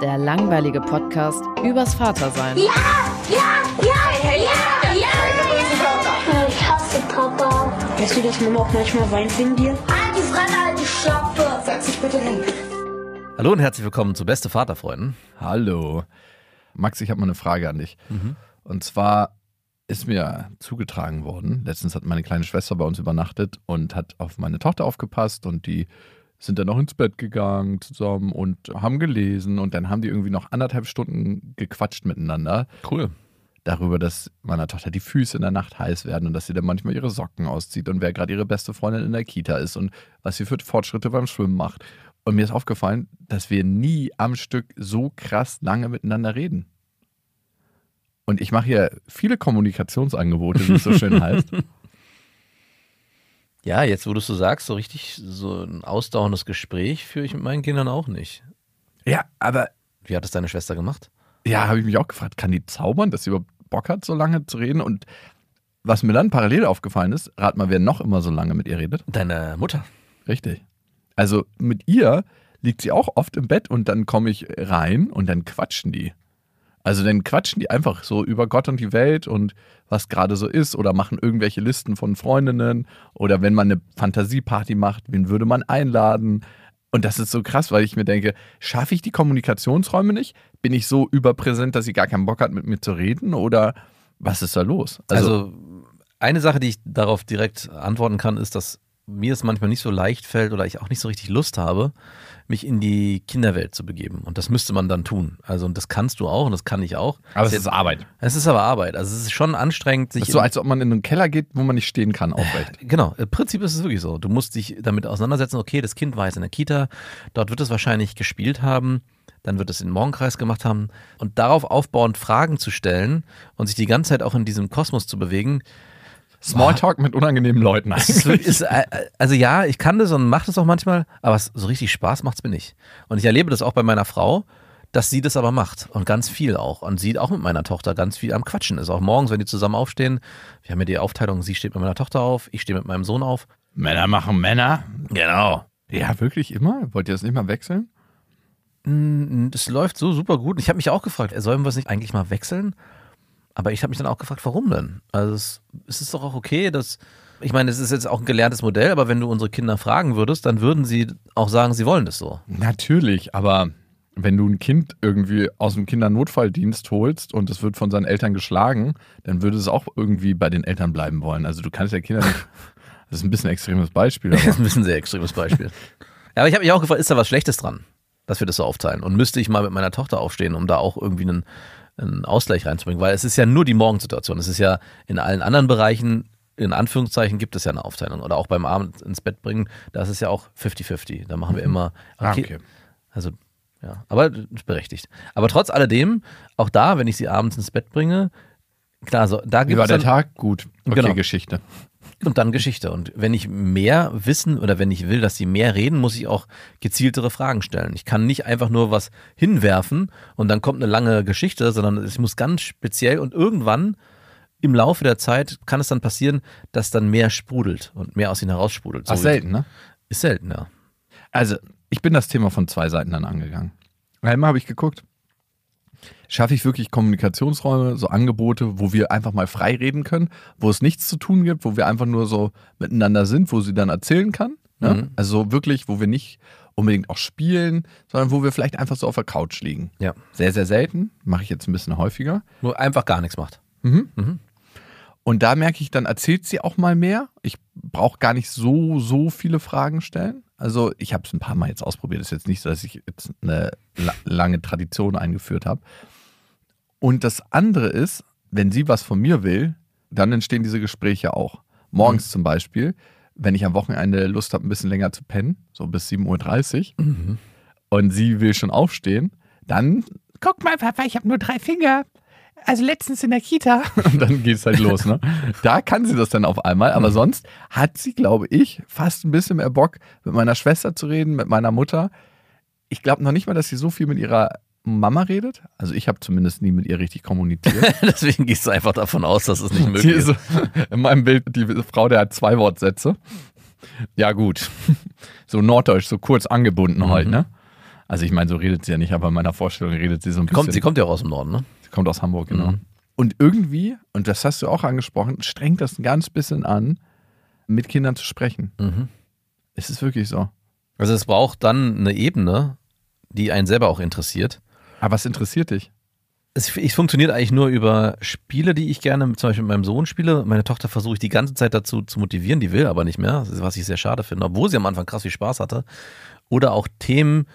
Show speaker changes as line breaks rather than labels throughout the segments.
der langweilige Podcast übers Vatersein.
Ja, ja, ja, ja, ja. Ich hasse Papa.
Weißt du, dass Mama auch manchmal weint wegen dir?
Halt die Fresse, halt die Schlappe.
Setz dich bitte hin.
Hallo und herzlich willkommen zu Beste Vaterfreunden.
Hallo. Max, ich habe mal eine Frage an dich. Und zwar ist mir zugetragen worden, letztens hat meine kleine Schwester bei uns übernachtet und hat auf meine Tochter aufgepasst und die sind dann noch ins Bett gegangen zusammen und haben gelesen und dann haben die irgendwie noch anderthalb Stunden gequatscht miteinander
Cool.
darüber, dass meiner Tochter die Füße in der Nacht heiß werden und dass sie dann manchmal ihre Socken auszieht und wer gerade ihre beste Freundin in der Kita ist und was sie für Fortschritte beim Schwimmen macht. Und mir ist aufgefallen, dass wir nie am Stück so krass lange miteinander reden. Und ich mache hier viele Kommunikationsangebote, wie es so schön heißt.
Ja, jetzt wo du es so sagst, so richtig so ein ausdauerndes Gespräch führe ich mit meinen Kindern auch nicht.
Ja, aber
Wie hat es deine Schwester gemacht?
ja, habe ich mich auch gefragt, kann die zaubern, dass sie überhaupt Bock hat, so lange zu reden? Und was mir dann parallel aufgefallen ist, rat mal, wer noch immer so lange mit ihr redet.
Deine Mutter.
Richtig. Also mit ihr liegt sie auch oft im Bett und dann komme ich rein und dann quatschen die. Also dann quatschen die einfach so über Gott und die Welt und was gerade so ist oder machen irgendwelche Listen von Freundinnen oder wenn man eine Fantasieparty macht, wen würde man einladen? Und das ist so krass, weil ich mir denke, schaffe ich die Kommunikationsräume nicht? Bin ich so überpräsent, dass sie gar keinen Bock hat, mit mir zu reden? Oder was ist da los?
Also, eine Sache, die ich darauf direkt antworten kann, ist, dass mir es manchmal nicht so leicht fällt oder ich auch nicht so richtig Lust habe, mich in die Kinderwelt zu begeben. Und das müsste man dann tun. Also, und das kannst du auch und das kann ich auch.
aber es ist Arbeit.
Es ist aber Arbeit. Also, es ist schon anstrengend, sich.
Es ist so, als ob man in einen Keller geht, wo man nicht stehen kann, aufrecht.
Genau, im Prinzip ist es wirklich so. Du musst dich damit auseinandersetzen, okay, das Kind war jetzt in der Kita, dort wird es wahrscheinlich gespielt haben, dann wird es in den Morgenkreis gemacht haben und darauf aufbauend Fragen zu stellen und sich die ganze Zeit auch in diesem Kosmos zu bewegen.
Smalltalk mit unangenehmen Leuten eigentlich.
ist, äh, also ja, ich kann das und mache das auch manchmal, aber so richtig Spaß macht es mir nicht. Und ich erlebe das auch bei meiner Frau, dass sie das aber macht und ganz viel auch. Und sie auch mit meiner Tochter ganz viel am Quatschen ist. Auch morgens, wenn die zusammen aufstehen. Wir haben ja die Aufteilung, sie steht mit meiner Tochter auf, ich stehe mit meinem Sohn auf.
Männer machen Männer.
Genau.
Ja, wirklich immer? Wollt ihr das nicht mal wechseln?
Mm, Das läuft so super gut. Ich habe mich auch gefragt, sollen wir es nicht eigentlich mal wechseln? Aber ich habe mich dann auch gefragt, warum denn? Also es, es ist doch auch okay, dass ich meine, es ist jetzt auch ein gelerntes Modell, aber wenn du unsere Kinder fragen würdest, dann würden sie auch sagen, sie wollen das so.
Natürlich, aber wenn du ein Kind irgendwie aus dem Kindernotfalldienst holst und es wird von seinen Eltern geschlagen, dann würde es auch irgendwie bei den Eltern bleiben wollen. Also du kannst ja Kinder nicht. Das ist ein bisschen ein extremes Beispiel,
Das ist ein bisschen sehr extremes Beispiel. ja, aber ich habe mich auch gefragt, ist da was Schlechtes dran, dass wir das so aufteilen? Und müsste ich mal mit meiner Tochter aufstehen, um da auch irgendwie einen, einen Ausgleich reinzubringen? Weil es ist ja nur die Morgensituation. Es ist ja in allen anderen Bereichen, in Anführungszeichen, gibt es ja eine Aufteilung. Oder auch beim Abend ins Bett bringen, da ist es ja auch 50-50. Da machen wir immer.
Ah, okay.
Also, ja, aber berechtigt. Aber trotz alledem, auch da, wenn ich sie abends ins Bett bringe, klar, so, da
wie
gibt
war
es
der
dann,
Tag? Gut. Okay,
Genau.
Geschichte.
Und dann Geschichte. Und wenn ich mehr wissen oder wenn ich will, dass sie mehr reden, muss ich auch gezieltere Fragen stellen. Ich kann nicht einfach nur was hinwerfen und dann kommt eine lange Geschichte, sondern ich muss ganz speziell und irgendwann im Laufe der Zeit kann es dann passieren, dass dann mehr sprudelt und mehr aus ihnen heraussprudelt. So
Ach, selten, ne?
Ist selten, ja.
Also, ich bin das Thema von zwei Seiten dann angegangen. Einmal habe ich geguckt, schaffe ich wirklich Kommunikationsräume, so Angebote, wo wir einfach mal frei reden können, wo es nichts zu tun gibt, wo wir einfach nur so miteinander sind, wo sie dann erzählen kann, Ne?
Mhm.
Also wirklich, wo wir nicht unbedingt auch spielen, sondern wo wir vielleicht einfach so auf der Couch liegen.
Ja.
Sehr, sehr selten. Mache ich jetzt ein bisschen häufiger.
Nur einfach gar nichts macht.
Und da merke ich, dann erzählt sie auch mal mehr. Ich brauche gar nicht so, so viele Fragen stellen. Also ich habe es ein paar Mal jetzt ausprobiert. Es ist jetzt nicht so, dass ich jetzt eine la lange Tradition eingeführt habe. Und das andere ist, wenn sie was von mir will, dann entstehen diese Gespräche auch. Morgens zum Beispiel, wenn ich am Wochenende Lust habe, ein bisschen länger zu pennen, so bis 7.30 Uhr, und sie will schon aufstehen, dann, guck mal, Papa, ich habe nur drei Finger. Also letztens in der Kita. Und dann geht es halt los, ne? Da kann sie das dann auf einmal, aber sonst hat sie, glaube ich, fast ein bisschen mehr Bock, mit meiner Schwester zu reden, mit meiner Mutter. Ich glaube noch nicht mal, dass sie so viel mit ihrer Mama redet. Also ich habe zumindest nie mit ihr richtig kommuniziert.
Deswegen gehst du einfach davon aus, dass es nicht möglich
ist in meinem Bild die Frau, der hat zwei Wortsätze. Ja, gut. So norddeutsch, so kurz angebunden
Mhm.
halt, ne? Also ich meine, so redet sie ja nicht, aber in meiner Vorstellung redet sie so ein bisschen.
Kommt, sie kommt ja auch aus dem Norden, ne?
Sie kommt aus Hamburg, genau.
Mhm.
Und irgendwie, und das hast du auch angesprochen, strengt das ein ganz bisschen an, mit Kindern zu sprechen.
Mhm.
Es ist wirklich so.
Also es braucht dann eine Ebene, die einen selber auch interessiert.
Aber was interessiert dich?
Es, es funktioniert eigentlich nur über Spiele, die ich gerne zum Beispiel mit meinem Sohn spiele. Meine Tochter versuche ich die ganze Zeit dazu zu motivieren, die will aber nicht mehr, was ich sehr schade finde, obwohl sie am Anfang krass viel Spaß hatte. Oder auch Themen,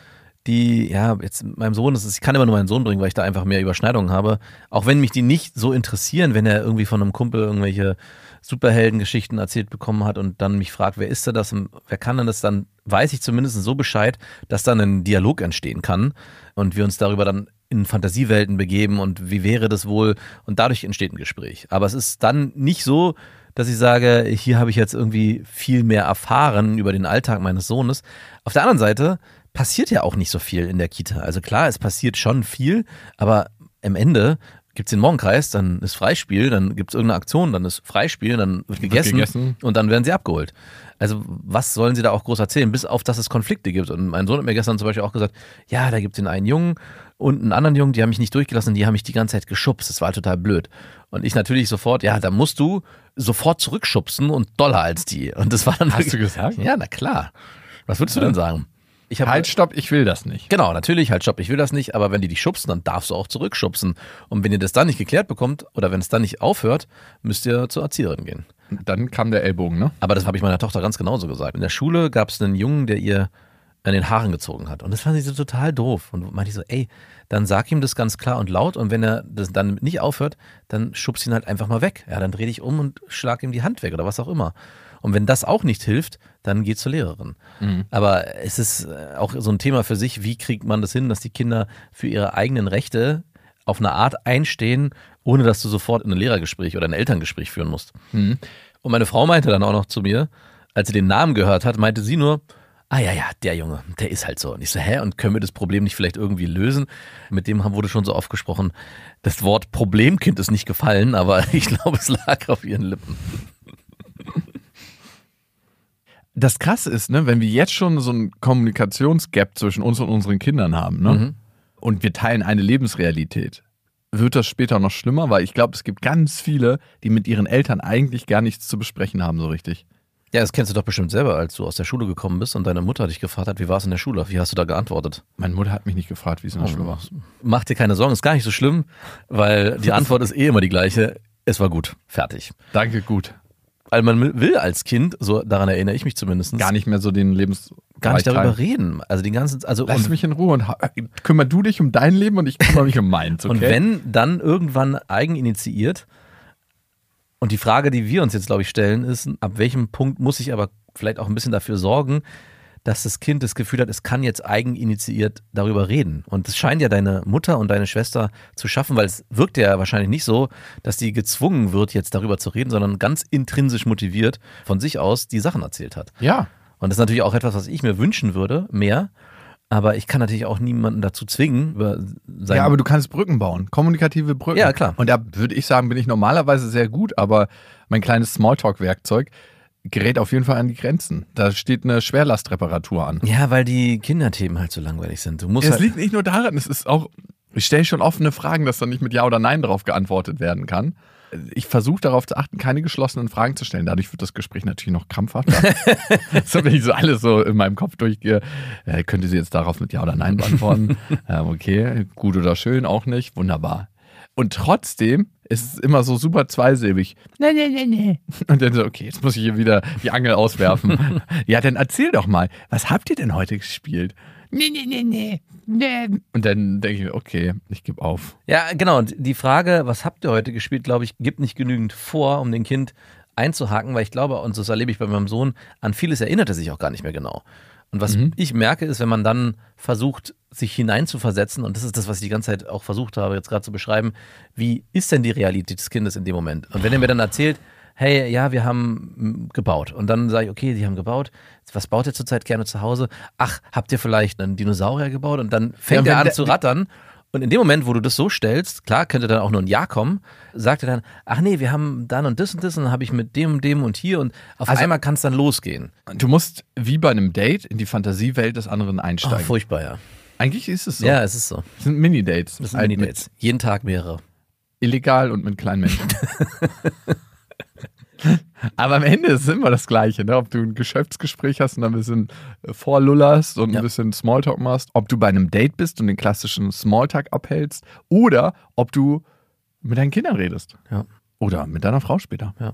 die, ja, jetzt meinem Sohn, ist, ich kann immer nur meinen Sohn bringen, weil ich da einfach mehr Überschneidungen habe. Auch wenn mich die nicht so interessieren, wenn er irgendwie von einem Kumpel irgendwelche Superheldengeschichten erzählt bekommen hat und dann mich fragt, wer ist denn das wer kann denn das, dann weiß ich zumindest so Bescheid, dass dann ein Dialog entstehen kann und wir uns darüber dann in Fantasiewelten begeben und wie wäre das wohl und dadurch entsteht ein Gespräch. Aber es ist dann nicht so, dass ich sage, hier habe ich jetzt irgendwie viel mehr erfahren über den Alltag meines Sohnes. Auf der anderen Seite passiert ja auch nicht so viel in der Kita. Also klar, es passiert schon viel, aber am Ende gibt es den Morgenkreis, dann ist Freispiel, dann gibt es irgendeine Aktion, dann ist Freispiel, dann wird gegessen,
gegessen.
und dann werden sie abgeholt. Also was sollen sie da auch groß erzählen, bis auf, dass es Konflikte gibt. Und mein Sohn hat mir gestern zum Beispiel auch gesagt, ja, da gibt es den einen Jungen und einen anderen Jungen, die haben mich nicht durchgelassen, die haben mich die ganze Zeit geschubst. Das war total blöd. Und ich natürlich sofort, ja, da musst du sofort zurückschubsen und doller als die. Und das war dann
Hast du
wirklich-
gesagt?
Ja, na klar. Was würdest du denn sagen? Ich
Halt, stopp, ich will das nicht.
Genau, natürlich, halt, stopp, ich will das nicht, aber wenn die dich schubsen, dann darfst du auch zurückschubsen. Und wenn ihr das dann nicht geklärt bekommt oder wenn es dann nicht aufhört, müsst ihr zur Erzieherin gehen.
Dann kam der Ellbogen, ne?
Aber das habe ich meiner Tochter ganz genauso gesagt. In der Schule gab es einen Jungen, der ihr an den Haaren gezogen hat. Und das fand ich so total doof. Und meinte ich so, ey, dann sag ihm das ganz klar und laut. Und wenn er das dann nicht aufhört, dann schubst ihn halt einfach mal weg. Ja, dann dreh dich um und schlag ihm die Hand weg oder was auch immer. Und wenn das auch nicht hilft, dann geh zur Lehrerin. Aber es ist äh, auch so ein Thema für sich, wie kriegt man das hin, dass die Kinder für ihre eigenen Rechte auf eine Art einstehen, ohne dass du sofort in ein Lehrergespräch oder ein Elterngespräch führen musst. Und meine Frau meinte dann auch noch zu mir, als sie den Namen gehört hat, meinte sie nur, ah ja, ja, der Junge, der ist halt so. Und ich so, hä, und können wir das Problem nicht vielleicht irgendwie lösen? Mit dem wurde schon so oft gesprochen, das Wort Problemkind ist nicht gefallen, aber ich glaube, es lag auf ihren Lippen.
Das Krasse ist, ne, wenn wir jetzt schon so einen Kommunikationsgap zwischen uns und unseren Kindern haben, ne?
Mhm.
Und wir teilen eine Lebensrealität. Wird das später noch schlimmer? Weil ich glaube, es gibt ganz viele, die mit ihren Eltern eigentlich gar nichts zu besprechen haben, so richtig.
Ja, das kennst du doch bestimmt selber, als du aus der Schule gekommen bist und deine Mutter dich gefragt hat, wie war es in der Schule? Wie hast du da geantwortet?
Meine Mutter hat mich nicht gefragt, wie es in der Schule war.
Mach dir keine Sorgen, ist gar nicht so schlimm, weil die Antwort ist eh immer die gleiche. Es war gut, fertig.
Danke, gut.
Weil man will als Kind, so daran erinnere ich mich zumindest,
Gar nicht mehr so den Lebens.
gar nicht darüber reden. Also den ganzen, also
Lass mich in Ruhe und kümmer du dich um dein Leben und ich kümmere mich um meins, okay?
und wenn dann irgendwann eigeninitiiert und die Frage, die wir uns jetzt glaube ich stellen, ist, ab welchem Punkt muss ich aber vielleicht auch ein bisschen dafür sorgen, dass das Kind das Gefühl hat, es kann jetzt eigeninitiiert darüber reden. Und das scheint ja deine Mutter und deine Schwester zu schaffen, weil es wirkt ja wahrscheinlich nicht so, dass die gezwungen wird, jetzt darüber zu reden, sondern ganz intrinsisch motiviert von sich aus die Sachen erzählt hat.
Ja.
Und das ist natürlich auch etwas, was ich mir wünschen würde, mehr. Aber ich kann natürlich auch niemanden dazu zwingen, über sein
Ja, aber du kannst Brücken bauen, kommunikative Brücken.
Ja, klar.
Und da würde ich sagen, bin ich normalerweise sehr gut, aber mein kleines Smalltalk-Werkzeug gerät auf jeden Fall an die Grenzen. Da steht eine Schwerlastreparatur an.
Ja, weil die Kinderthemen halt so langweilig sind. Du musst
Es
halt,
liegt nicht nur daran, es ist auch, ich stelle schon offene Fragen, dass da nicht mit Ja oder Nein drauf geantwortet werden kann. ich versuche darauf zu achten, keine geschlossenen Fragen zu stellen. Dadurch wird das Gespräch natürlich noch krampfhafter. so, wenn ich so alles so in meinem Kopf durchgehe, äh, könnte sie jetzt darauf mit Ja oder Nein beantworten. ähm, okay, gut oder schön, auch nicht. Wunderbar. Und trotzdem ist es immer so super zweisilbig. Nee, nee, nee, nee. Und dann so, okay, jetzt muss ich hier wieder die Angel auswerfen. ja, dann erzähl doch mal, was habt ihr denn heute gespielt? Nee, nee, nee, nee. nee. Und dann denke ich mir, okay, ich gebe auf.
Ja, genau. Und die Frage, was habt ihr heute gespielt, glaube ich, gibt nicht genügend vor, um den Kind einzuhaken, weil ich glaube, und das erlebe ich bei meinem Sohn, an vieles erinnert er sich auch gar nicht mehr genau. Und was
Mhm.
ich merke, ist, wenn man dann versucht, sich hineinzuversetzen, und das ist das, was ich die ganze Zeit auch versucht habe, jetzt gerade zu beschreiben, wie ist denn die Realität des Kindes in dem Moment? Und wenn er mir dann erzählt, hey, ja, wir haben mm, gebaut. Und dann sage ich, okay, die haben gebaut. Was baut ihr zurzeit gerne zu Hause? Ach, habt ihr vielleicht einen Dinosaurier gebaut? Und dann fängt
Ja,
er an
der-
zu rattern. Und in dem Moment, wo du das so stellst, klar, könnte dann auch nur ein Ja kommen, sagt er dann, ach nee, wir haben dann und das und das und dann habe ich mit dem und dem und hier und auf
Also-
einmal kann es dann losgehen.
Du musst wie bei einem Date in die Fantasiewelt des anderen
Oh,
einsteigen.
furchtbar, ja.
Eigentlich ist es so.
Ja, es ist so.
Das sind Mini-Dates.
Das sind
Halt
Mini-Dates. Jeden Tag mehrere.
Illegal und mit kleinen Menschen. Aber am Ende ist es immer das Gleiche, ne? ob du ein Geschäftsgespräch hast und ein bisschen vorlullerst und
Ja.
ein bisschen Smalltalk machst, ob du bei einem Date bist und den klassischen Smalltalk abhältst oder ob du mit deinen Kindern redest.
Ja.
Oder mit deiner Frau später.
Ja.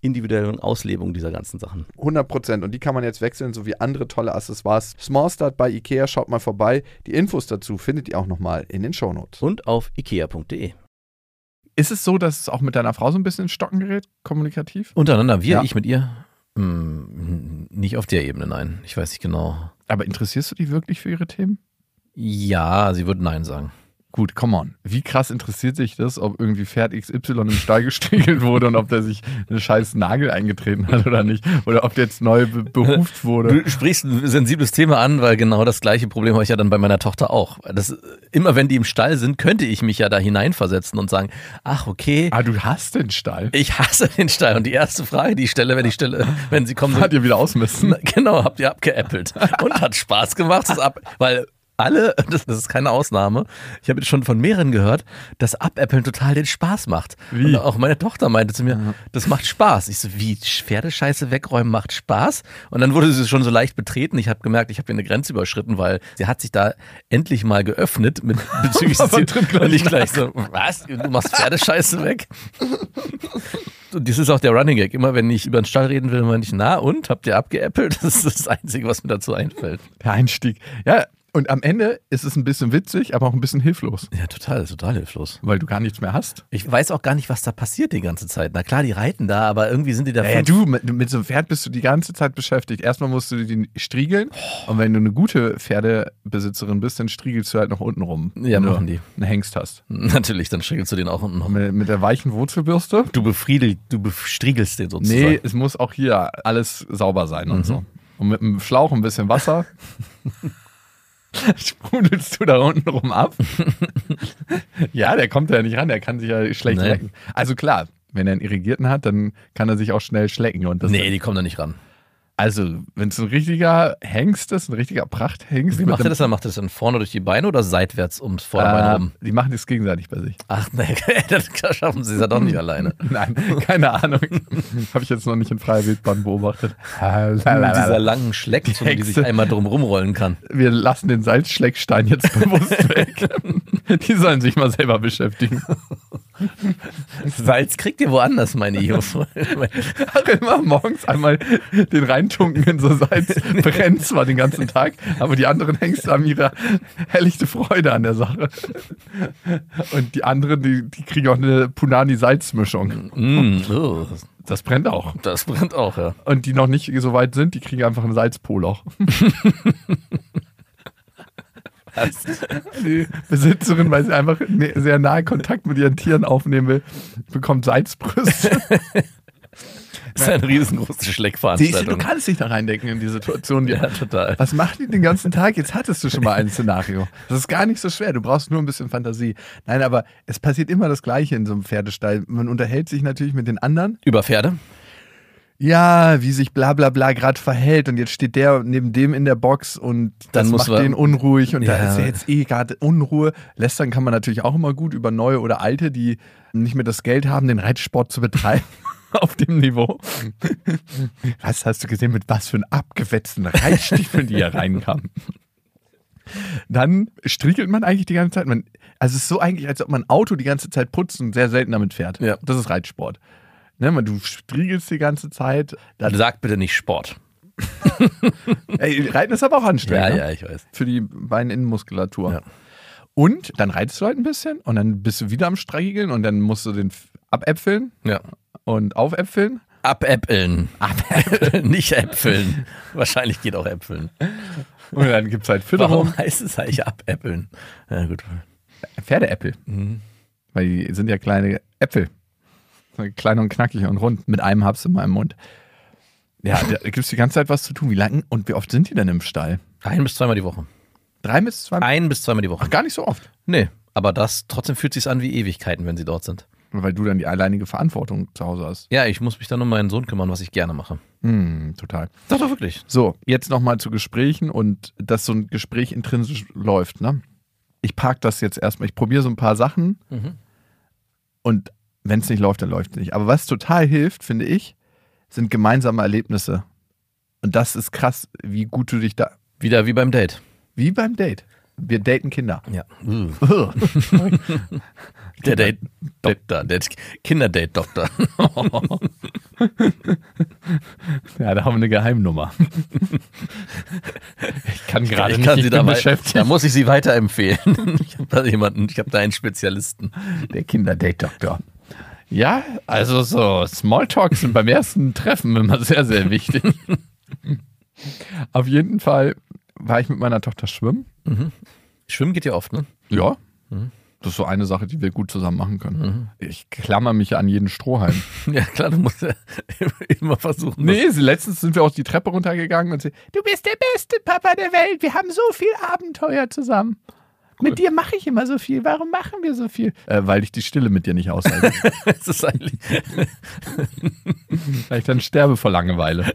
individuellen Auslebung dieser ganzen Sachen.
100 Prozent. Und die kann man jetzt wechseln, sowie andere tolle Accessoires. Small Start bei Ikea, schaut mal vorbei. Die Infos dazu findet ihr auch nochmal in den Shownotes.
Und auf ikea.de.
Ist es so, dass es auch mit deiner Frau so ein bisschen in Stocken gerät, kommunikativ?
Untereinander, wir,
Ja.
ich mit ihr? Hm, nicht auf der Ebene, nein. Ich weiß nicht genau.
Aber interessierst du dich wirklich für ihre Themen?
Ja, sie wird Nein sagen.
Gut, come on. Wie krass interessiert sich das, ob irgendwie Pferd XY im Stall gestriegelt wurde und ob der sich eine scheiß Nagel eingetreten hat oder nicht? Oder ob der jetzt neu be behuft wurde?
Du sprichst ein sensibles Thema an, weil genau das gleiche Problem habe ich ja dann bei meiner Tochter auch. Das, immer wenn die im Stall sind, könnte ich mich ja da hineinversetzen und sagen, ach okay,
Ah, du hast den Stall.
ich hasse den Stall. Und die erste Frage, die ich stelle, wenn ich stelle, wenn sie kommen,
Hat ihr wieder ausmisten?
genau, habt ihr abgeäppelt. Und hat Spaß gemacht, das ab, weil alle, das, das ist keine Ausnahme, ich habe jetzt schon von mehreren gehört, dass Abäppeln total den Spaß macht.
Wie?
Und auch meine Tochter meinte zu mir, das macht Spaß. Ich so, wie, Pferdescheiße wegräumen macht Spaß? Und dann wurde sie schon so leicht betreten. Ich habe gemerkt, ich habe hier eine Grenze überschritten, weil sie hat sich da endlich mal geöffnet mit bezüglich des Und ich gleich so, was? Du machst Pferdescheiße weg? Und das ist auch der Running Gag. Immer wenn ich über den Stall reden will, meine ich, na und? Habt ihr abgeäppelt? Das ist das Einzige, was mir dazu einfällt.
Der Einstieg. Ja, und am Ende ist es ein bisschen witzig, aber auch ein bisschen hilflos,
Ja, total, total hilflos.
weil du gar nichts mehr hast.
Ich weiß auch gar nicht, was da passiert die ganze Zeit. Na klar, die reiten da, aber irgendwie sind die da
Ja, ja,
fünf-
du, mit, mit so einem Pferd bist du die ganze Zeit beschäftigt. Erstmal musst du den striegeln und wenn du eine gute Pferdebesitzerin bist, dann striegelst du halt noch unten rum.
Ja,
wenn du
machen die.
einen Hengst hast.
Natürlich, dann striegelst du den auch unten noch.
Mit, mit der weichen Wurzelbürste.
Du befriedelst, du bestriegelst den sozusagen.
Nee, es muss auch hier alles sauber sein
Mhm.
und so. Und mit einem Schlauch ein bisschen Wasser sprudelst du da unten rum ab. ja, der kommt ja nicht ran, der kann sich ja schlecht
Nee.
lecken. Also klar, wenn er einen Irrigierten hat, dann kann er sich auch schnell schlecken. Und das
Nee, die kommen da nicht ran.
Also, wenn es ein richtiger Hengst ist, ein richtiger Prachthengst.
Wie macht er das dann? Macht er das dann vorne durch die Beine oder seitwärts ums Vorderbein
Äh,
rum?
Die machen das gegenseitig bei sich.
Ach, nee, das schaffen sie ja doch nicht alleine.
Nein, keine Ahnung. Habe ich jetzt noch nicht in freier Wildbahn beobachtet.
Mit dieser langen Schleckzunge, die sich
Hexe.
einmal drum rumrollen kann.
Wir lassen den Salzschleckstein jetzt bewusst weg. Die sollen sich mal selber beschäftigen.
Salz kriegt ihr woanders, meine Jungs.
Ach, immer morgens einmal den reintunken in so Salz. Brennt zwar den ganzen Tag, aber die anderen Hengste haben ihre helllichte Freude an der Sache. Und die anderen, die, die kriegen auch eine Punani-Salzmischung.
mm, oh,
Das brennt auch.
das brennt auch, ja.
Und die noch nicht so weit sind, die kriegen einfach ein Salzpoloch. Die Besitzerin, weil sie einfach ne- sehr nahe Kontakt mit ihren Tieren aufnehmen will, bekommt Salzbrüste.
Das ist eine riesengroße
Siehst du, du
Schleckveranstaltung.
kannst dich da reindenken in die Situation. Die,
Ja, total.
Was macht die den ganzen Tag? Jetzt hattest du schon mal ein Szenario. Das ist gar nicht so schwer. Du brauchst nur ein bisschen Fantasie. Nein, aber es passiert immer das Gleiche in so einem Pferdestall. Man unterhält sich natürlich mit den anderen.
Über Pferde?
Ja, wie sich bla bla bla gerade verhält. Und jetzt steht der neben dem in der Box und das
Dann muss
macht den unruhig. Und da
Ja.
ist ja jetzt eh gerade Unruhe. Lästern kann man natürlich auch immer gut über neue oder alte, die nicht mehr das Geld haben, den Reitsport zu betreiben. Auf dem Niveau. Was hast du gesehen, mit was für einen abgewetzten Reitstiefeln die hier reinkamen? Dann striegelt man eigentlich die ganze Zeit. Man, also es ist so eigentlich, als ob man ein Auto die ganze Zeit putzt und sehr selten damit fährt.
Ja.
Das ist Reitsport. Ne, man, du striegelst die ganze Zeit. Dann,
Sag bitte nicht Sport.
ey, Reiten ist aber auch anstrengend.
Ja,
ne?
ja, ich weiß.
Für die Beininnenmuskulatur.
Ja.
Und dann reitest du halt ein bisschen und dann bist du wieder am Striegeln und dann musst du den abäpfeln
Ja.
Und aufäpfeln.
Abäppeln. Abäppeln, nicht Äpfeln. Wahrscheinlich geht auch Äpfeln.
Und dann gibt es halt Fütterung.
Warum heißt es eigentlich Abäppeln? Ja, gut.
Pferdeäpfel.
Mhm.
Weil die sind ja kleine Äpfel. Klein und knackig und rund. Mit einem Haps in meinem Mund. Ja, da gibt es die ganze Zeit was zu tun. Wie lang und wie oft sind die denn im Stall?
Ein bis zweimal die Woche.
Drei bis zwei?
Ein bis zweimal die Woche.
Ach, gar nicht so oft.
Nee, aber das trotzdem fühlt sich an wie Ewigkeiten, wenn sie dort sind.
Weil du dann die alleinige Verantwortung zu Hause hast.
Ja, ich muss mich dann um meinen Sohn kümmern, was ich gerne mache.
Hm, total.
Doch, doch, wirklich.
So, jetzt nochmal zu Gesprächen und dass so ein Gespräch intrinsisch läuft. Ne? Ich park das jetzt erstmal. Ich probiere so ein paar Sachen
Mhm.
und wenn es nicht läuft, dann läuft es nicht. Aber was total hilft, finde ich, sind gemeinsame Erlebnisse. Und das ist krass, wie gut du dich da.
Wieder wie beim Date.
Wie beim Date. Wir daten Kinder.
Ja. Der Date-Doktor, der Kinderdate-Doktor.
Ja, da haben wir eine Geheimnummer. ich kann gerade
Ich
nicht,
kann
ich
sie
bin
da, wei-
beschäftigt.
da muss ich sie weiterempfehlen. Ich habe da jemanden, ich habe da einen Spezialisten.
Der Kinderdate-Doktor. Ja, also so Smalltalks sind beim ersten Treffen immer sehr, sehr wichtig. Auf jeden Fall war ich mit meiner Tochter schwimmen.
Schwimmen geht ja oft, ne?
Ja.
Mhm.
Das ist so eine Sache, die wir gut zusammen machen können. Ich klammer mich an jeden Strohhalm.
Ja, klar, du musst ja immer versuchen.
nee, letztens sind wir auch die Treppe runtergegangen und sie, du bist der beste Papa der Welt. Wir haben so viel Abenteuer zusammen. Mit dir mache ich immer so viel. Warum machen wir so viel? Äh, weil ich die Stille mit dir nicht aushalte.
Das ist eigentlich.
weil ich dann sterbe vor Langeweile.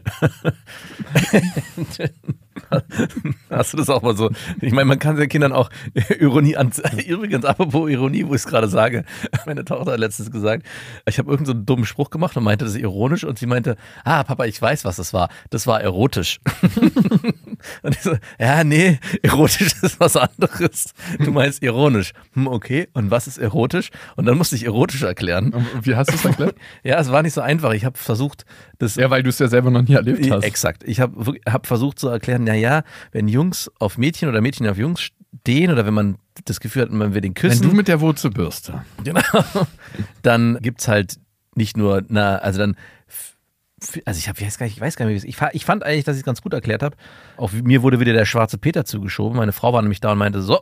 Hast du das auch mal so? Ich meine, man kann den Kindern auch Ironie an. Übrigens, apropos Ironie, wo ich es gerade sage, meine Tochter hat letztens gesagt, ich habe irgendeinen so einen dummen Spruch gemacht und meinte, das ist ironisch und sie meinte, ah, Papa, ich weiß, was das war. Das war erotisch. und ich so, ja, nee, erotisch ist was anderes. Du meinst ironisch. Hm, okay. Und was ist erotisch? Und dann musste ich erotisch erklären.
Und Wie hast du es erklärt?
Ja, es war nicht so einfach. Ich habe versucht, das
Ja, weil du es ja selber noch nie erlebt hast.
Exakt. Ich habe hab versucht zu erklären, naja, wenn Jungs auf Mädchen oder Mädchen auf Jungs stehen oder wenn man das Gefühl hat, man will den
Wenn
küssen,
du mit der Wurzelbürste.
genau, dann gibt's halt nicht nur, na, also dann, also ich, hab, ich weiß gar nicht, ich weiß gar nicht, wie es- ich, ich fand eigentlich, dass ich es ganz gut erklärt habe. Auch mir wurde wieder der schwarze Peter zugeschoben. Meine Frau war nämlich da und meinte, so,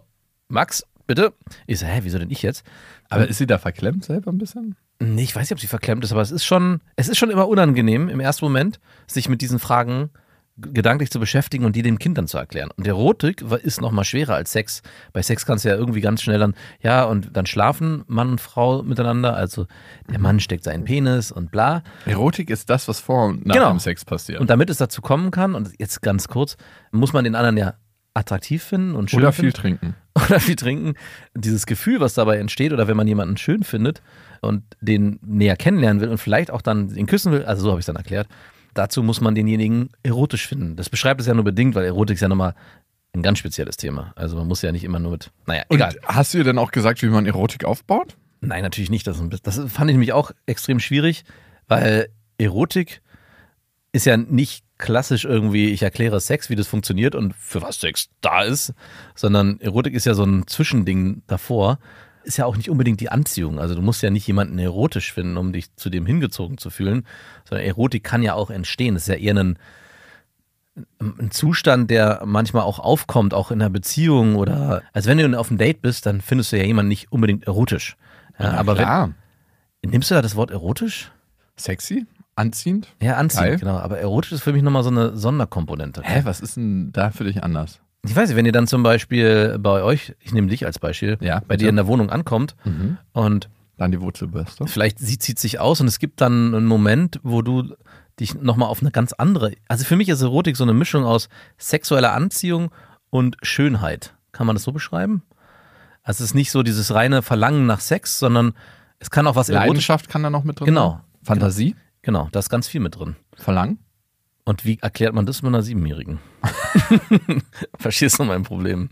Max, bitte. Ich so, hä, wieso denn ich jetzt?
Aber ist sie da verklemmt selber ein bisschen?
Nee, ich weiß nicht, ob sie verklemmt ist, aber es ist schon, es ist schon immer unangenehm im ersten Moment, sich mit diesen Fragen gedanklich zu beschäftigen und die dem Kind dann zu erklären. Und Erotik ist noch mal schwerer als Sex. Bei Sex kannst du ja irgendwie ganz schnell dann, ja, und dann schlafen Mann und Frau miteinander. Also der Mann steckt seinen Penis und bla.
Erotik ist das, was vor und nach
Genau.
dem Sex passiert.
Und damit es dazu kommen kann, und jetzt ganz kurz, muss man den anderen ja attraktiv finden und schön
Oder
finden.
viel trinken.
oder viel trinken. Dieses Gefühl, was dabei entsteht, oder wenn man jemanden schön findet und den näher kennenlernen will und vielleicht auch dann ihn küssen will, also so habe ich es dann erklärt, dazu muss man denjenigen erotisch finden. Das beschreibt es ja nur bedingt, weil Erotik ist ja nochmal ein ganz spezielles Thema. Also man muss ja nicht immer nur mit, naja,
Und
egal.
hast du ihr denn auch gesagt, wie man Erotik aufbaut?
Nein, natürlich nicht. Das, das fand ich nämlich auch extrem schwierig, weil Erotik ist ja nicht klassisch irgendwie, ich erkläre Sex, wie das funktioniert und für was Sex da ist, sondern Erotik ist ja so ein Zwischending davor. Ist ja auch nicht unbedingt die Anziehung. Also du musst ja nicht jemanden erotisch finden, um dich zu dem hingezogen zu fühlen, sondern Erotik kann ja auch entstehen. Das ist ja eher ein, ein Zustand, der manchmal auch aufkommt, auch in einer Beziehung oder, also wenn du auf einem Date bist, dann findest du ja jemanden nicht unbedingt erotisch. Ja, aber
klar.
wenn, nimmst du da das Wort erotisch?
Sexy? Anziehend?
Ja, anziehen,
Geil.
genau. Aber erotisch ist für mich nochmal so eine Sonderkomponente.
Hä, was ist denn da für dich anders?
Ich weiß nicht, wenn ihr dann zum Beispiel bei euch, ich nehme dich als Beispiel,
Ja,
bei dir in der Wohnung ankommt und
Dann die Wurzelbürste.
vielleicht sie zieht sich aus und es gibt dann einen Moment, wo du dich nochmal auf eine ganz andere, also für mich ist Erotik so eine Mischung aus sexueller Anziehung und Schönheit. Kann man das so beschreiben? Also es ist nicht so dieses reine Verlangen nach Sex, sondern es kann auch was erotisch.
Leidenschaft kann da noch mit drin
Genau.
sein? Fantasie?
Genau, da ist ganz viel mit drin.
Verlangen?
Und wie erklärt man das mit einer Siebenjährigen? Verstehst du mein Problem?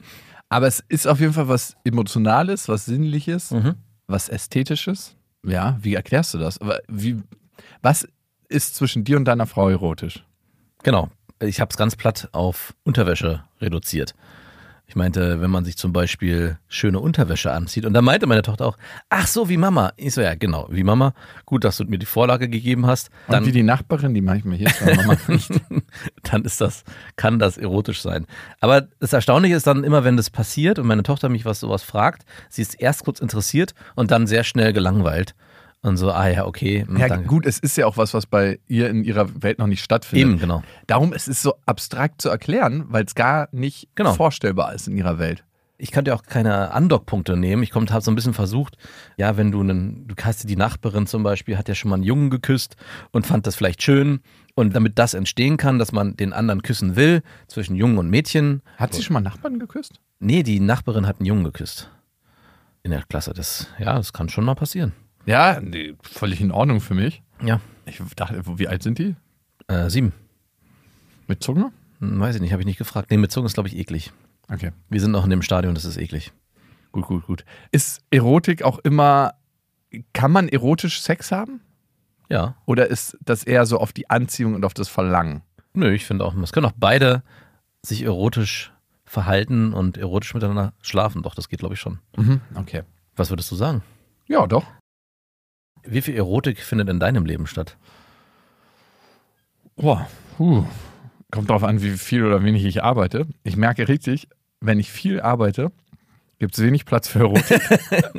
Aber es ist auf jeden Fall was Emotionales, was Sinnliches,
Mhm.
was Ästhetisches. Ja, wie erklärst du das? Aber Wie, was ist zwischen dir und deiner Frau erotisch?
Genau. Ich habe es ganz platt auf Unterwäsche reduziert. Ich meinte, wenn man sich zum Beispiel schöne Unterwäsche anzieht. Und da meinte meine Tochter auch, ach so, wie Mama. Ich so, ja, genau, wie Mama. Gut, dass du mir die Vorlage gegeben hast.
Und
Dann,
wie die Nachbarin, die mache ich mir hier zwar Mama nicht.
dann ist das, kann das erotisch sein. Aber das Erstaunliche ist dann immer, wenn das passiert und meine Tochter mich was sowas fragt, sie ist erst kurz interessiert und dann sehr schnell gelangweilt. Und so, ah ja, okay, hm,
Ja,
danke.
gut, es ist ja auch was, was bei ihr in ihrer Welt noch nicht stattfindet.
Eben, genau.
Darum es ist es so abstrakt zu erklären, weil es gar nicht
Genau.
vorstellbar ist in ihrer Welt.
ich kann dir auch keine Andockpunkte nehmen. Ich habe so ein bisschen versucht, ja, wenn du einen, du hast die Nachbarin zum Beispiel, hat ja schon mal einen Jungen geküsst und fand das vielleicht schön. Und damit das entstehen kann, dass man den anderen küssen will, zwischen Jungen und Mädchen.
Hat sie schon mal Nachbarn geküsst?
Nee, die Nachbarin hat einen Jungen geküsst. In der Klasse. Das, ja, das kann schon mal passieren.
Ja, nee, völlig in Ordnung für mich.
Ja.
Ich dachte, wie alt sind die?
Äh, sieben.
Mit Zunge?
Hm, weiß ich nicht, habe ich nicht gefragt. Nee, mit Zunge ist, glaube ich, eklig.
Okay,
Wir sind noch in dem Stadion, das ist eklig.
gut, gut, gut. Ist Erotik auch immer, kann man erotisch Sex haben?
Ja.
Oder ist das eher so auf die Anziehung und auf das Verlangen?
Nö, ich finde auch, es können auch beide sich erotisch verhalten und erotisch miteinander schlafen. Doch, das geht, glaube ich, schon.
Mhm, okay.
Was würdest du sagen?
Ja, doch.
Wie viel Erotik findet in deinem Leben statt?
Boah, puh. Kommt drauf an, wie viel oder wenig ich arbeite. Ich merke richtig, wenn ich viel arbeite, gibt es wenig Platz für Erotik.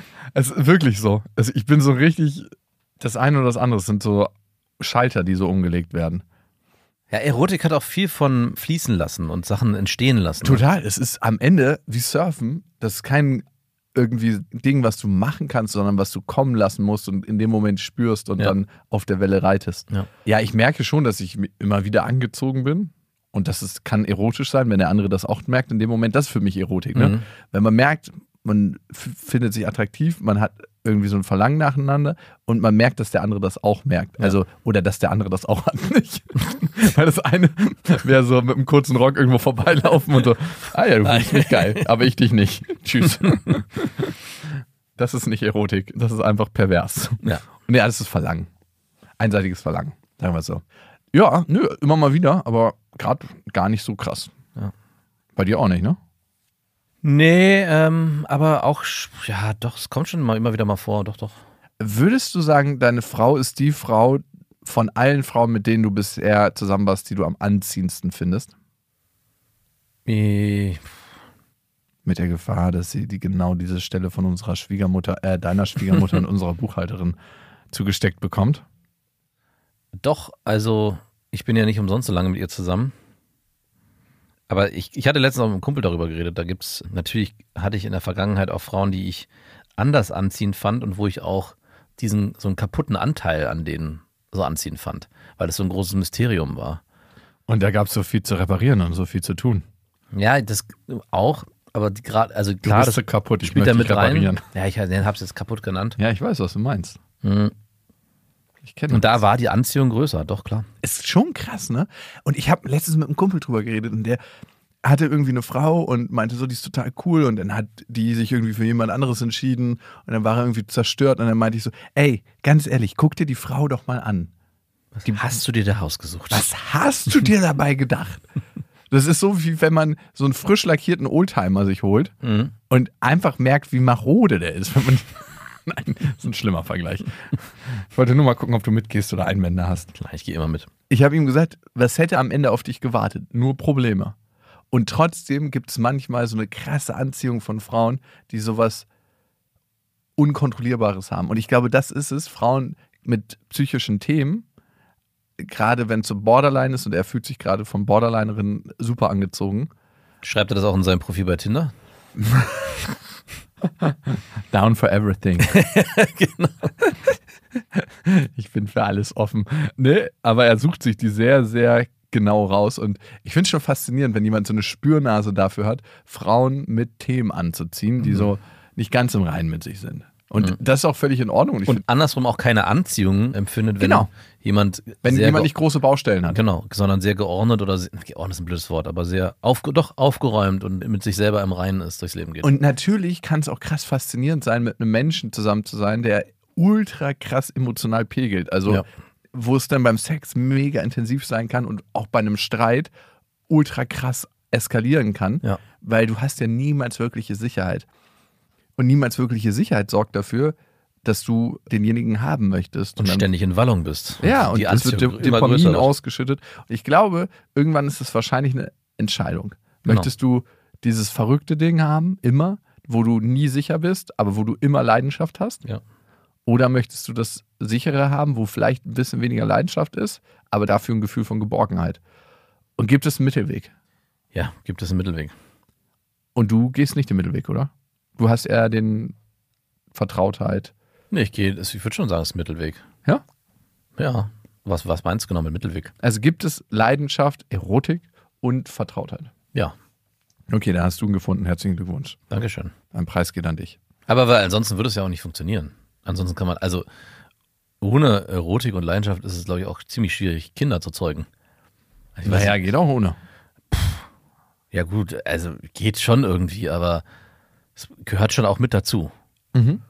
es ist wirklich so. Also ich bin so richtig, das eine oder das andere sind so Schalter, die so umgelegt werden.
Ja, Erotik hat auch viel von fließen lassen und Sachen entstehen lassen.
Total. Es ist am Ende wie Surfen. Das ist kein irgendwie Ding, was du machen kannst, sondern was du kommen lassen musst und in dem Moment spürst und
Ja.
dann auf der Welle reitest.
Ja.
Ja, ich merke schon, dass ich immer wieder angezogen bin. Und das ist, kann erotisch sein, wenn der andere das auch merkt. In dem Moment, das ist für mich Erotik. Ne?
Mhm.
Wenn man merkt, man findet sich attraktiv, man hat irgendwie so ein Verlangen nacheinander und man merkt, dass der andere das auch merkt.
Ja.
Also, oder dass der andere das auch hat. Nicht? Weil das eine wäre so mit einem kurzen Rock irgendwo vorbeilaufen und so, ah ja, du findest mich geil, aber ich dich nicht. Tschüss. Das ist nicht Erotik, das ist einfach pervers.
Ja.
Und ja, das ist Verlangen. Einseitiges Verlangen, sagen wir so. Ja, nö, immer mal wieder, aber gerade gar nicht so krass.
Ja.
Bei dir auch nicht, ne?
Nee, ähm, aber auch, ja, doch, es kommt schon mal immer wieder mal vor, doch, doch.
Würdest du sagen, deine Frau ist die Frau von allen Frauen, mit denen du bisher zusammen warst, die du am anziehendsten findest?
Äh,
Mit der Gefahr, dass sie die genau diese Stelle von unserer Schwiegermutter, äh, deiner Schwiegermutter und unserer Buchhalterin zugesteckt bekommt?
Doch, also ich bin ja nicht umsonst so lange mit ihr zusammen. Aber ich, ich hatte letztens auch mit einem Kumpel darüber geredet. Da gibt's, natürlich hatte ich in der Vergangenheit auch Frauen, die ich anders anziehend fand und wo ich auch diesen, so einen kaputten Anteil an denen so anziehend fand. Weil das so ein großes Mysterium war.
Und da gab es so viel zu reparieren und so viel zu tun.
Ja, das auch, aber gerade, also
Du
klar,
bist
das
so kaputt, ich
spielt da mit rein.
reparieren.
Ja, ich habe es jetzt kaputt genannt.
Ja, ich weiß, was du meinst.
Mhm.
Ich kenne
Und da war die Anziehung größer, doch klar.
ist schon krass, ne? Und ich habe letztens mit einem Kumpel drüber geredet und der hatte irgendwie eine Frau und meinte so, die ist total cool und dann hat die sich irgendwie für jemand anderes entschieden und dann war er irgendwie zerstört und dann meinte ich so, ey, ganz ehrlich, guck dir die Frau doch mal an.
Was hast du dir da ausgesucht?
Was hast du dir dabei gedacht? Das ist so, wie wenn man so einen frisch lackierten Oldtimer sich holt
Mhm.
und einfach merkt, wie marode der ist. Wenn man Nein, das ist ein schlimmer Vergleich. Ich wollte nur mal gucken, ob du mitgehst oder Einwände hast.
Klar, ich gehe immer mit.
Ich habe ihm gesagt, was hätte am Ende auf dich gewartet? Nur Probleme. Und trotzdem gibt es manchmal so eine krasse Anziehung von Frauen, die sowas Unkontrollierbares haben. Und ich glaube, das ist es. Frauen mit psychischen Themen, gerade wenn es so Borderline ist und er fühlt sich gerade von Borderlinerin super angezogen.
Schreibt er das auch in seinem Profil bei Tinder?
Down for everything.
genau.
Ich bin für alles offen. Ne? Aber er sucht sich die sehr, sehr genau raus. Und ich finde es schon faszinierend, wenn jemand so eine Spürnase dafür hat, Frauen mit Themen anzuziehen, die so nicht ganz im Reinen mit sich sind. Und
Mhm.
das ist auch völlig in Ordnung. Und ich
Und andersrum auch keine Anziehung empfindet, wenn
Genau.
jemand
wenn jemand nicht große Baustellen hat.
genau, sondern sehr geordnet oder sehr, geordnet ist ein blödes Wort, aber sehr aufge, doch aufgeräumt und mit sich selber im Reinen ist durchs Leben geht.
Und natürlich kann es auch krass faszinierend sein, mit einem Menschen zusammen zu sein, der ultra krass emotional pegelt. Also,
Ja.
wo es dann beim Sex mega intensiv sein kann und auch bei einem Streit ultra krass eskalieren kann,
Ja.
weil du hast ja niemals wirkliche Sicherheit. Und niemals wirkliche Sicherheit sorgt dafür, dass du denjenigen haben möchtest.
und
dann-
ständig in Wallung bist.
ja, und
die
es wird Dopamin ausgeschüttet. Und ich glaube, irgendwann ist es wahrscheinlich eine Entscheidung.
Genau.
Möchtest du dieses verrückte Ding haben, immer, wo du nie sicher bist, aber wo du immer Leidenschaft hast?
Ja.
Oder möchtest du das sichere haben, wo vielleicht ein bisschen weniger Leidenschaft ist, aber dafür ein Gefühl von Geborgenheit? Und gibt es einen Mittelweg?
Ja, gibt es einen Mittelweg.
Und du gehst nicht den Mittelweg, oder? Du hast eher den Vertrautheit.
Nee, ich gehe, ich würde schon sagen, es ist Mittelweg.
Ja?
Ja. Was, was meinst du genau mit Mittelweg?
Also gibt es Leidenschaft, Erotik und Vertrautheit.
Ja,
Okay, da hast du ihn gefunden. Herzlichen Glückwunsch.
Dankeschön.
Ein Preis geht an dich.
Aber weil ansonsten würde es ja auch nicht funktionieren. Ansonsten kann man, also ohne Erotik und Leidenschaft ist es, glaube ich, auch ziemlich schwierig, Kinder zu zeugen. Ich
Naja, geht auch ohne.
Ja, gut, also geht schon irgendwie, aber es gehört schon auch mit dazu.
Mhm.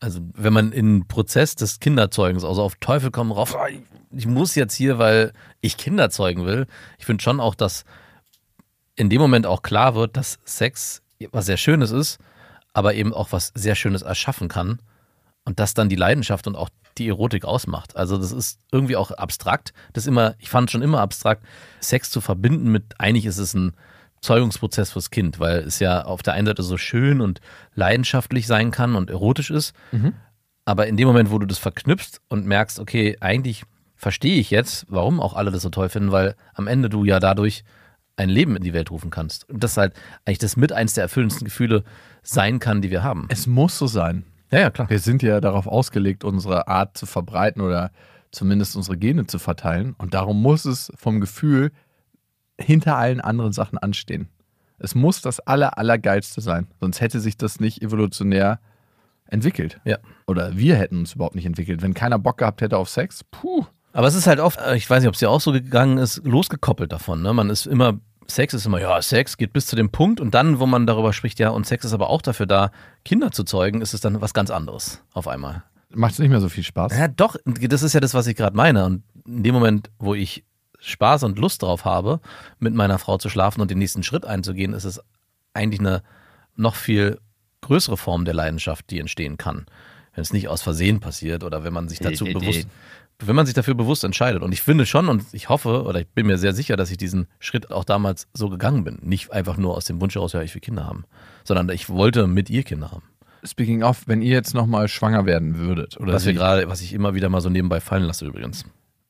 Also, wenn man in den Prozess des Kinderzeugens, also auf Teufel komm rauf, ah, ich- muss jetzt hier, weil ich Kinder zeugen will. Ich finde schon auch, dass in dem Moment auch klar wird, dass Sex was sehr Schönes ist, aber eben auch was sehr Schönes erschaffen kann und das dann die Leidenschaft und auch die Erotik ausmacht. Also das ist irgendwie auch abstrakt. Das immer, ich fand schon immer abstrakt, Sex zu verbinden mit, eigentlich ist es ein Zeugungsprozess fürs Kind, weil es ja auf der einen Seite so schön und leidenschaftlich sein kann und erotisch ist. Aber in dem Moment, wo du das verknüpfst und merkst, okay, eigentlich verstehe ich jetzt, warum auch alle das so toll finden, weil am Ende du ja dadurch ein Leben in die Welt rufen kannst. Und das halt eigentlich das mit eins der erfüllendsten Gefühle sein kann, die wir haben.
Es muss so sein.
Ja, ja, klar.
Wir sind ja darauf ausgelegt, unsere Art zu verbreiten oder zumindest unsere Gene zu verteilen. Und darum muss es vom Gefühl hinter allen anderen Sachen anstehen. Es muss das Aller, Allergeilste sein. Sonst hätte sich das nicht evolutionär entwickelt.
Ja.
Oder wir hätten uns überhaupt nicht entwickelt. Wenn keiner Bock gehabt hätte auf Sex, puh.
Aber es ist halt oft, äh, ich weiß nicht, ob es dir auch so gegangen ist, losgekoppelt davon. Ne? Man ist immer, Sex ist immer, ja, Sex geht bis zu dem Punkt und dann, wo man darüber spricht, ja, und Sex ist aber auch dafür da, Kinder zu zeugen, ist es dann was ganz anderes auf einmal.
Macht es nicht mehr so viel Spaß.
Ja, doch, das ist ja das, was ich gerade meine. Und in dem Moment, wo ich Spaß und Lust drauf habe, mit meiner Frau zu schlafen und den nächsten Schritt einzugehen, ist es eigentlich eine noch viel größere Form der Leidenschaft, die entstehen kann. Wenn es nicht aus Versehen passiert oder wenn man sich dazu bewusst, wenn man sich dafür bewusst entscheidet. Und ich finde schon und ich hoffe oder ich bin mir sehr sicher, dass ich diesen Schritt auch damals so gegangen bin. Nicht einfach nur aus dem Wunsch heraus, ja, ich will Kinder haben, sondern ich wollte mit ihr Kinder haben.
Speaking of, wenn ihr jetzt nochmal schwanger werden würdet, oder
Was wir gerade, was ich immer wieder mal so nebenbei fallen lasse übrigens.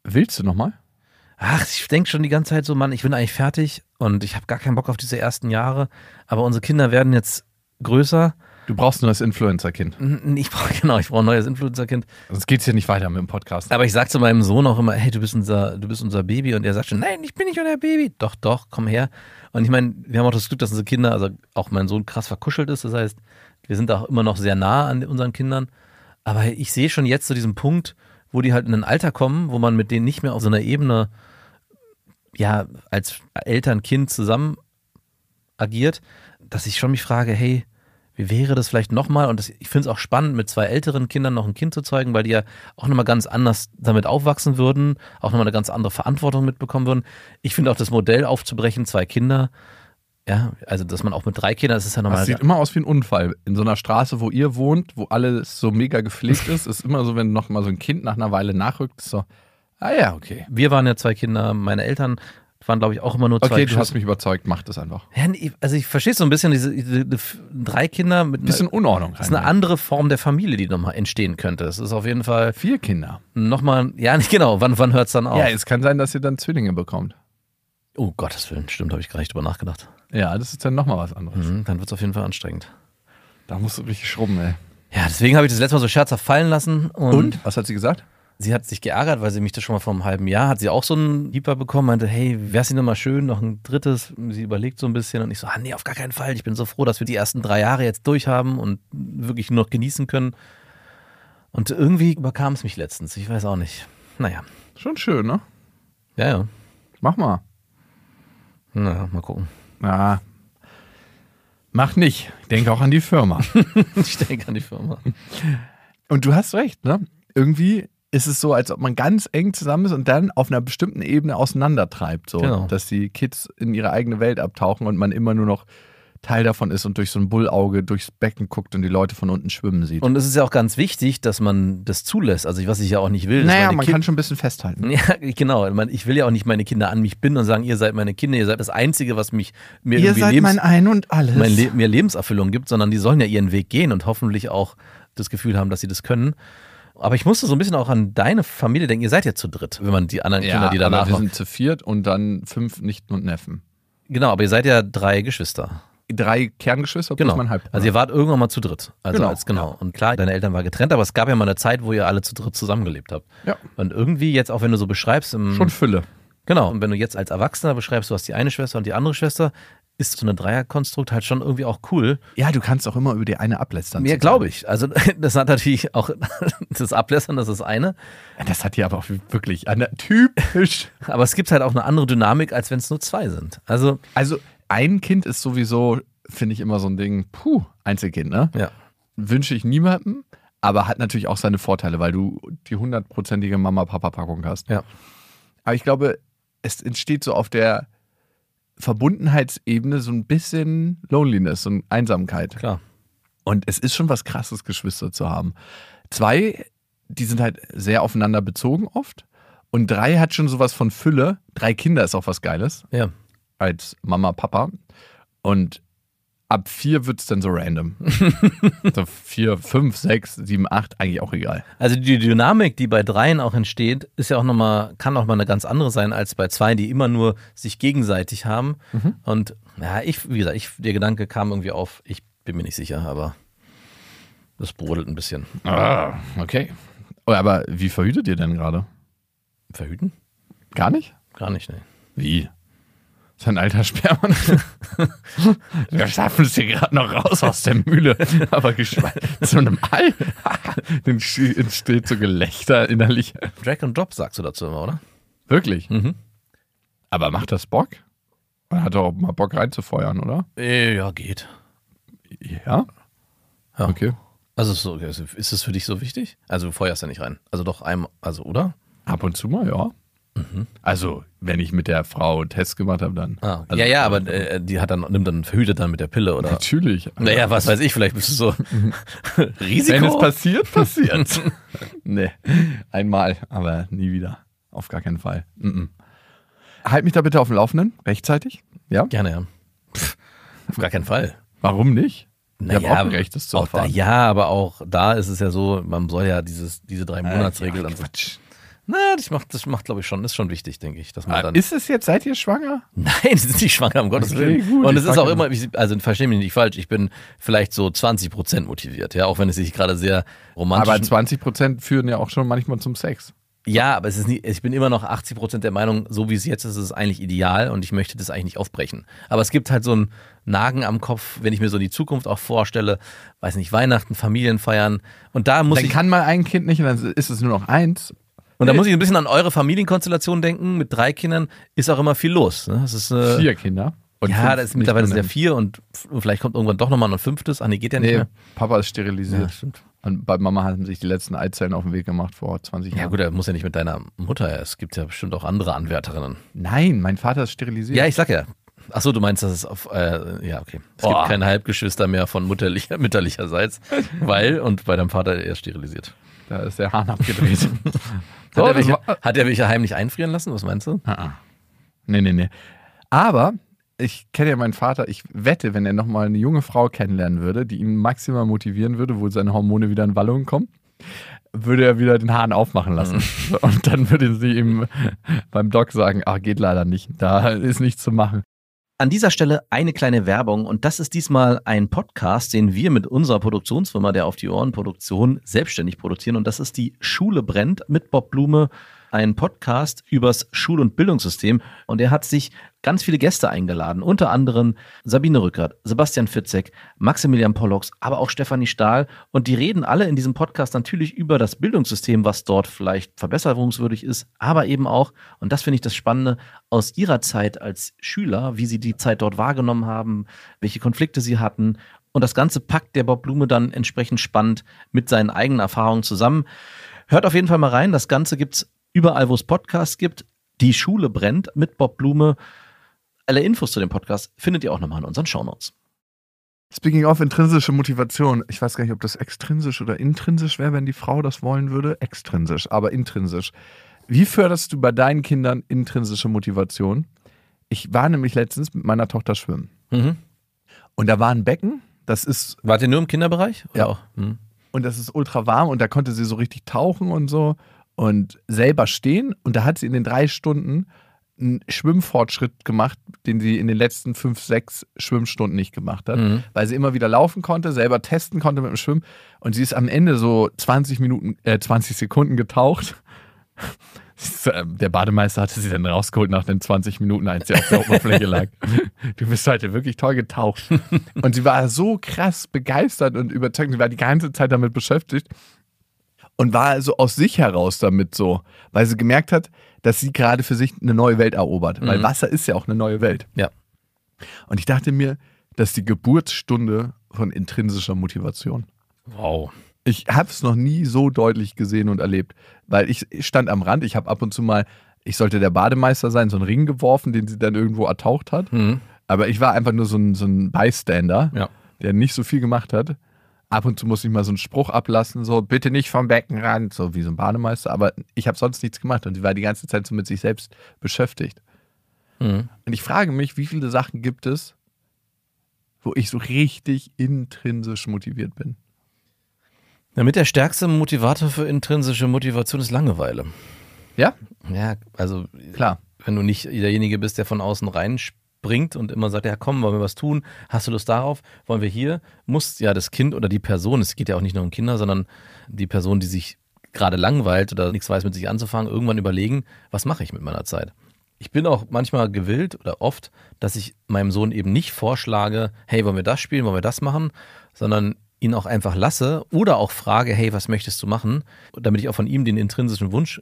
willst du nochmal?
Ach, ich denke schon die ganze Zeit so, Mann, ich bin eigentlich fertig und ich habe gar keinen Bock auf diese ersten Jahre. Aber unsere Kinder werden jetzt größer.
Du brauchst nur das Influencer-Kind.
Ich brauche genau, ich brauche ein neues Influencer-Kind.
Sonst geht's hier nicht weiter mit dem Podcast.
Aber ich sag zu meinem Sohn auch immer, hey, du bist unser, du bist unser Baby. Und er sagt schon, nein, ich bin nicht euer Baby. Doch, doch, komm her. Und ich meine, wir haben auch das Glück, dass unsere Kinder, also auch mein Sohn krass verkuschelt ist. Das heißt, wir sind auch immer noch sehr nah an unseren Kindern. Aber ich sehe schon jetzt so diesen Punkt, wo die halt in ein Alter kommen, wo man mit denen nicht mehr auf so einer Ebene, ja, als Eltern-Kind zusammen agiert, dass ich schon mich frage, hey, wie wäre das vielleicht nochmal? Und das, ich finde es auch spannend, mit zwei älteren Kindern noch ein Kind zu zeugen, weil die ja auch nochmal ganz anders damit aufwachsen würden, auch nochmal eine ganz andere Verantwortung mitbekommen würden. Ich finde auch das Modell aufzubrechen, zwei Kinder, ja, also dass man auch mit drei Kindern, das ist ja
Das
nochmal.
sieht immer aus wie ein Unfall. In so einer Straße, wo ihr wohnt, wo alles so mega gepflegt ist, ist immer so, wenn noch mal so ein Kind nach einer Weile nachrückt, ist so, ah ja, okay.
Wir waren ja zwei Kinder, meine Eltern waren, glaube ich, auch immer nur zwei
Okay, du hast mich überzeugt, mach das einfach.
Ja, nee, also ich verstehe so ein bisschen diese, diese, diese drei Kinder mit
Bisschen
einer,
Unordnung
das ist eine andere Form der Familie, die nochmal entstehen könnte. Es ist auf jeden Fall
Vier Kinder.
nochmal, ja, nicht genau, wann, wann hört es dann auf?
Ja, es kann sein, dass ihr dann Zwillinge bekommt.
oh Gottes Willen, stimmt, habe ich gar nicht drüber nachgedacht.
Ja, das ist dann nochmal was anderes.
Mhm, dann wird es auf jeden Fall anstrengend.
Da musst du richtig schrubben, ey.
Ja, deswegen habe ich das letzte Mal so scherzhaft fallen lassen. Und,
Und? Was hat sie gesagt?
Sie hat sich geärgert, weil sie mich das schon mal vor einem halben Jahr, hat sie auch so einen Lieber bekommen, meinte, hey, wär's nicht nochmal schön, noch ein drittes. Sie überlegt so ein bisschen und ich so, ah nee, auf gar keinen Fall. Ich bin so froh, dass wir die ersten drei Jahre jetzt durchhaben und wirklich nur noch genießen können. Und irgendwie überkam es mich letztens, ich weiß auch nicht. Naja,
Schon schön, ne?
ja, ja.
Mach mal.
Naja, mal gucken.
Ja. Mach nicht. Denk auch an die Firma.
Ich denke an die Firma.
Und du hast recht, ne? Irgendwie ist es so, als ob man ganz eng zusammen ist und dann auf einer bestimmten Ebene auseinandertreibt. So,
Genau.
dass die Kids in ihre eigene Welt abtauchen und man immer nur noch Teil davon ist und durch so ein Bullauge durchs Becken guckt und die Leute von unten schwimmen sieht.
Und es ist ja auch ganz wichtig, dass man das zulässt. Also, was ich ja auch nicht will.
naja, man
Kind-
kann schon ein bisschen festhalten.
Ja, genau. Ich will ja auch nicht meine Kinder an mich binden und sagen, ihr seid meine Kinder, ihr seid das Einzige, was mich mir
Ihr
irgendwie
seid
Lebens,
mein Ein und Alles.
mein Le mir Lebenserfüllung gibt, sondern die sollen ja ihren Weg gehen und hoffentlich auch das Gefühl haben, dass sie das können. Aber ich musste so ein bisschen auch an deine Familie denken. Ihr seid ja zu dritt, wenn man die anderen
ja,
Kinder, die danach
aber wir sind zu viert und dann fünf Nichten und Neffen.
Genau, aber ihr seid ja drei Geschwister.
Drei Kerngeschwister plus
Genau.
mein Halbbruder.
Also ihr wart irgendwann mal zu dritt. Also
Genau,
als genau. Und klar, deine Eltern waren getrennt, aber es gab ja mal eine Zeit, wo ihr alle zu dritt zusammengelebt habt.
Ja.
Und irgendwie jetzt, auch wenn du so beschreibst, im,
schon Fülle.
Genau, und wenn du jetzt als Erwachsener beschreibst, du hast die eine Schwester und die andere Schwester, ist so eine Dreierkonstrukt halt schon irgendwie auch cool.
Ja, du kannst auch immer über die eine ablästern.
Ja, glaube ich. Also das hat natürlich auch das Ablässern, das ist eine.
Das hat hier aber auch wirklich eine typisch.
Aber es gibt halt auch eine andere Dynamik, als wenn es nur zwei sind. Also,
Also ein Kind ist sowieso, finde ich immer so ein Ding, puh, Einzelkind, ne?
ja.
Wünsche ich niemandem, aber hat natürlich auch seine Vorteile, weil du die hundertprozentige Mama-Papa-Packung hast.
Ja.
Aber ich glaube, es entsteht so auf der Verbundenheitsebene so ein bisschen Loneliness und Einsamkeit.
Klar.
Und es ist schon was krasses, Geschwister zu haben. Zwei, die sind halt sehr aufeinander bezogen oft. Und drei hat schon sowas von Fülle. Drei Kinder ist auch was Geiles
Ja.
als Mama, Papa. Und ab vier wird es dann so random. so vier, fünf, sechs, sieben, acht, eigentlich auch egal.
Also die Dynamik, die bei dreien auch entsteht, ist ja auch nochmal, kann auch mal eine ganz andere sein als bei zwei, die immer nur sich gegenseitig haben. Und ja, ich, wie gesagt, ich, der Gedanke kam irgendwie auf, ich bin mir nicht sicher, aber das brodelt ein bisschen.
Ah, okay. Oh, aber wie verhütet ihr denn gerade?
Verhüten?
Gar nicht?
Gar nicht, ne.
Wie? Das ist ein alter Sperma. Wir schaffen es hier gerade noch raus aus der Mühle. Aber zu einem Ei. Dann entsteht so Gelächter innerlich.
Drag and Drop sagst du dazu immer, oder?
Wirklich?
Mhm.
Aber macht das Bock? Man hat doch auch mal Bock reinzufeuern, oder?
Äh, Ja, geht.
Ja?
Ja.
Okay.
Also ist, so, ist es für dich so wichtig? Also du feuerst ja nicht rein. Also doch einmal, also oder?
Ab und zu mal, ja. Also, wenn ich mit der Frau einen Test gemacht habe, dann.
Ah,
also,
ja, ja, aber äh, die hat dann, nimmt dann, verhütet dann mit der Pille oder.
Natürlich.
Naja, was weiß ich, vielleicht bist du so Risiko.
Wenn es passiert, passiert. nee, einmal, aber nie wieder. Auf gar keinen Fall. Mm -mm. Halt mich da bitte auf dem Laufenden, rechtzeitig. Ja?
Gerne, ja. Pff, auf gar keinen Fall.
Warum nicht?
Naja,
auch ein Recht, das zu
auch da,
erfahren.
ja, aber auch da ist es ja so, man soll ja dieses, diese drei Monatsregel
Äh,
und so. Na, das macht, das macht glaube ich schon, ist schon wichtig, denke ich, dass man dann.
Ah, Ist es jetzt, seid ihr schwanger?
Nein, sie sind nicht schwanger, um Gottes
Okay,
Willen.
gut,
und es ist auch immer, ich- also verstehe mich nicht falsch, ich bin vielleicht so 20 Prozent motiviert, ja, auch wenn es sich gerade sehr romantisch.
Aber 20 Prozent führen ja auch schon manchmal zum Sex.
ja, aber es ist nicht, ich bin immer noch 80 Prozent der Meinung, so wie es jetzt ist, ist es eigentlich ideal und ich möchte das eigentlich nicht aufbrechen. Aber es gibt halt so ein Nagen am Kopf, wenn ich mir so die Zukunft auch vorstelle, weiß nicht, Weihnachten, Familienfeiern und da muss
Dann
ich,
kann mal ein Kind nicht und dann ist es nur noch eins.
Und da muss ich ein bisschen an eure Familienkonstellation denken. Mit drei Kindern ist auch immer viel los. Ne? Ist, äh,
Vier Kinder. Und
ja, das ist mittlerweile sehr
nennen.
vier und vielleicht kommt irgendwann doch nochmal ein fünftes. Ah, nee, geht ja nicht
Nee,
mehr.
Papa ist sterilisiert.
Ja, stimmt.
Und bei Mama haben sich die letzten Eizellen auf den Weg gemacht vor 20 Jahren.
Ja gut, er muss ja nicht mit deiner Mutter. Es gibt ja bestimmt auch andere Anwärterinnen.
Nein, mein Vater ist sterilisiert.
Ja, ich sag ja. Ach so, du meinst, dass es auf, äh, ja, okay. Es
Boah.
gibt keine Halbgeschwister mehr von mutterlicher, mütterlicherseits, weil, und bei deinem Vater er ist sterilisiert.
Da ist der Hahn abgedreht.
Hat,
So,
er
das
welche,
war-
hat er welche heimlich einfrieren lassen? Was meinst du?
Ah, ah. nee, nee, nee. Aber ich kenne ja meinen Vater. Ich wette, wenn er nochmal eine junge Frau kennenlernen würde, die ihn maximal motivieren würde, wo seine Hormone wieder in Wallung kommen, würde er wieder den Hahn aufmachen lassen. Und dann würde sie ihm beim Doc sagen, ach, geht leider nicht. Da ist nichts zu machen.
An dieser Stelle eine kleine Werbung und das ist diesmal ein Podcast, den wir mit unserer Produktionsfirma der Auf die Ohren Produktion selbstständig produzieren und das ist die Schule brennt mit Bob Blume, ein Podcast übers Schul- und Bildungssystem und er hat sich ganz viele Gäste eingeladen, unter anderem Sabine Rückert, Sebastian Fitzek, Maximilian Pollux, aber auch Stefanie Stahl und die reden alle in diesem Podcast natürlich über das Bildungssystem, was dort vielleicht verbesserungswürdig ist, aber eben auch, und das finde ich das Spannende, aus ihrer Zeit als Schüler, wie sie die Zeit dort wahrgenommen haben, welche Konflikte sie hatten. Und das Ganze packt der Bob Blume dann entsprechend spannend mit seinen eigenen Erfahrungen zusammen. Hört auf jeden Fall mal rein. Das Ganze gibt's überall, wo es Podcasts gibt. Die Schule brennt mit Bob Blume. Alle Infos zu dem Podcast findet ihr auch nochmal in unseren Shownotes.
Speaking of intrinsische Motivation, ich weiß gar nicht, ob das extrinsisch oder intrinsisch wäre, wenn die Frau das wollen würde. Extrinsisch, aber intrinsisch. Wie förderst du bei deinen Kindern intrinsische Motivation? Ich war nämlich letztens mit meiner Tochter schwimmen.
Mhm.
Und da war ein Becken, das ist,
Wart ihr nur im Kinderbereich? Oder
Ja.
Mhm.
und das ist ultra warm und da konnte sie so richtig tauchen und so und selber stehen. Und da hat sie in den drei Stunden einen Schwimmfortschritt gemacht, den sie in den letzten fünf, sechs Schwimmstunden nicht gemacht hat.
Mhm.
Weil sie immer wieder laufen konnte, selber testen konnte mit dem Schwimmen. Und sie ist am Ende so 20 Minuten, äh, 20 Sekunden getaucht. Äh, Der Bademeister hatte sie dann rausgeholt nach den 20 Minuten, als sie auf der Oberfläche lag. Du bist heute wirklich toll getaucht. Und sie war so krass begeistert und überzeugt. Sie war die ganze Zeit damit beschäftigt und war so aus sich heraus damit so, weil sie gemerkt hat, dass sie gerade für sich eine neue Welt erobert. Weil
Mhm.
Wasser ist ja auch eine neue Welt.
Ja.
Und ich dachte mir, das ist die Geburtsstunde von intrinsischer Motivation.
Wow.
Ich habe es noch nie so deutlich gesehen und erlebt, weil ich ich stand am Rand, ich habe ab und zu mal, ich sollte der Bademeister sein, so einen Ring geworfen, den sie dann irgendwo ertaucht hat.
Mhm.
Aber ich war einfach nur so ein, so ein Bystander,
Ja.
der nicht so viel gemacht hat. Ab und zu musste ich mal so einen Spruch ablassen, so bitte nicht vom Beckenrand, so wie so ein Bademeister. Aber ich habe sonst nichts gemacht und sie war die ganze Zeit so mit sich selbst beschäftigt.
Mhm.
Und ich frage mich, wie viele Sachen gibt es, wo ich so richtig intrinsisch motiviert bin?
Damit der stärkste Motivator für intrinsische Motivation ist Langeweile.
Ja,
Ja, also
klar.
wenn du nicht derjenige bist, der von außen reinspringt und immer sagt, ja komm, wollen wir was tun? Hast du Lust darauf? Wollen wir hier? Muss ja das Kind oder die Person, es geht ja auch nicht nur um Kinder, sondern die Person, die sich gerade langweilt oder nichts weiß mit sich anzufangen, irgendwann überlegen, was mache ich mit meiner Zeit? Ich bin auch manchmal gewillt oder oft, dass ich meinem Sohn eben nicht vorschlage, hey, wollen wir das spielen, wollen wir das machen, sondern ihn auch einfach lasse oder auch frage, hey, was möchtest du machen, damit ich auch von ihm den intrinsischen Wunsch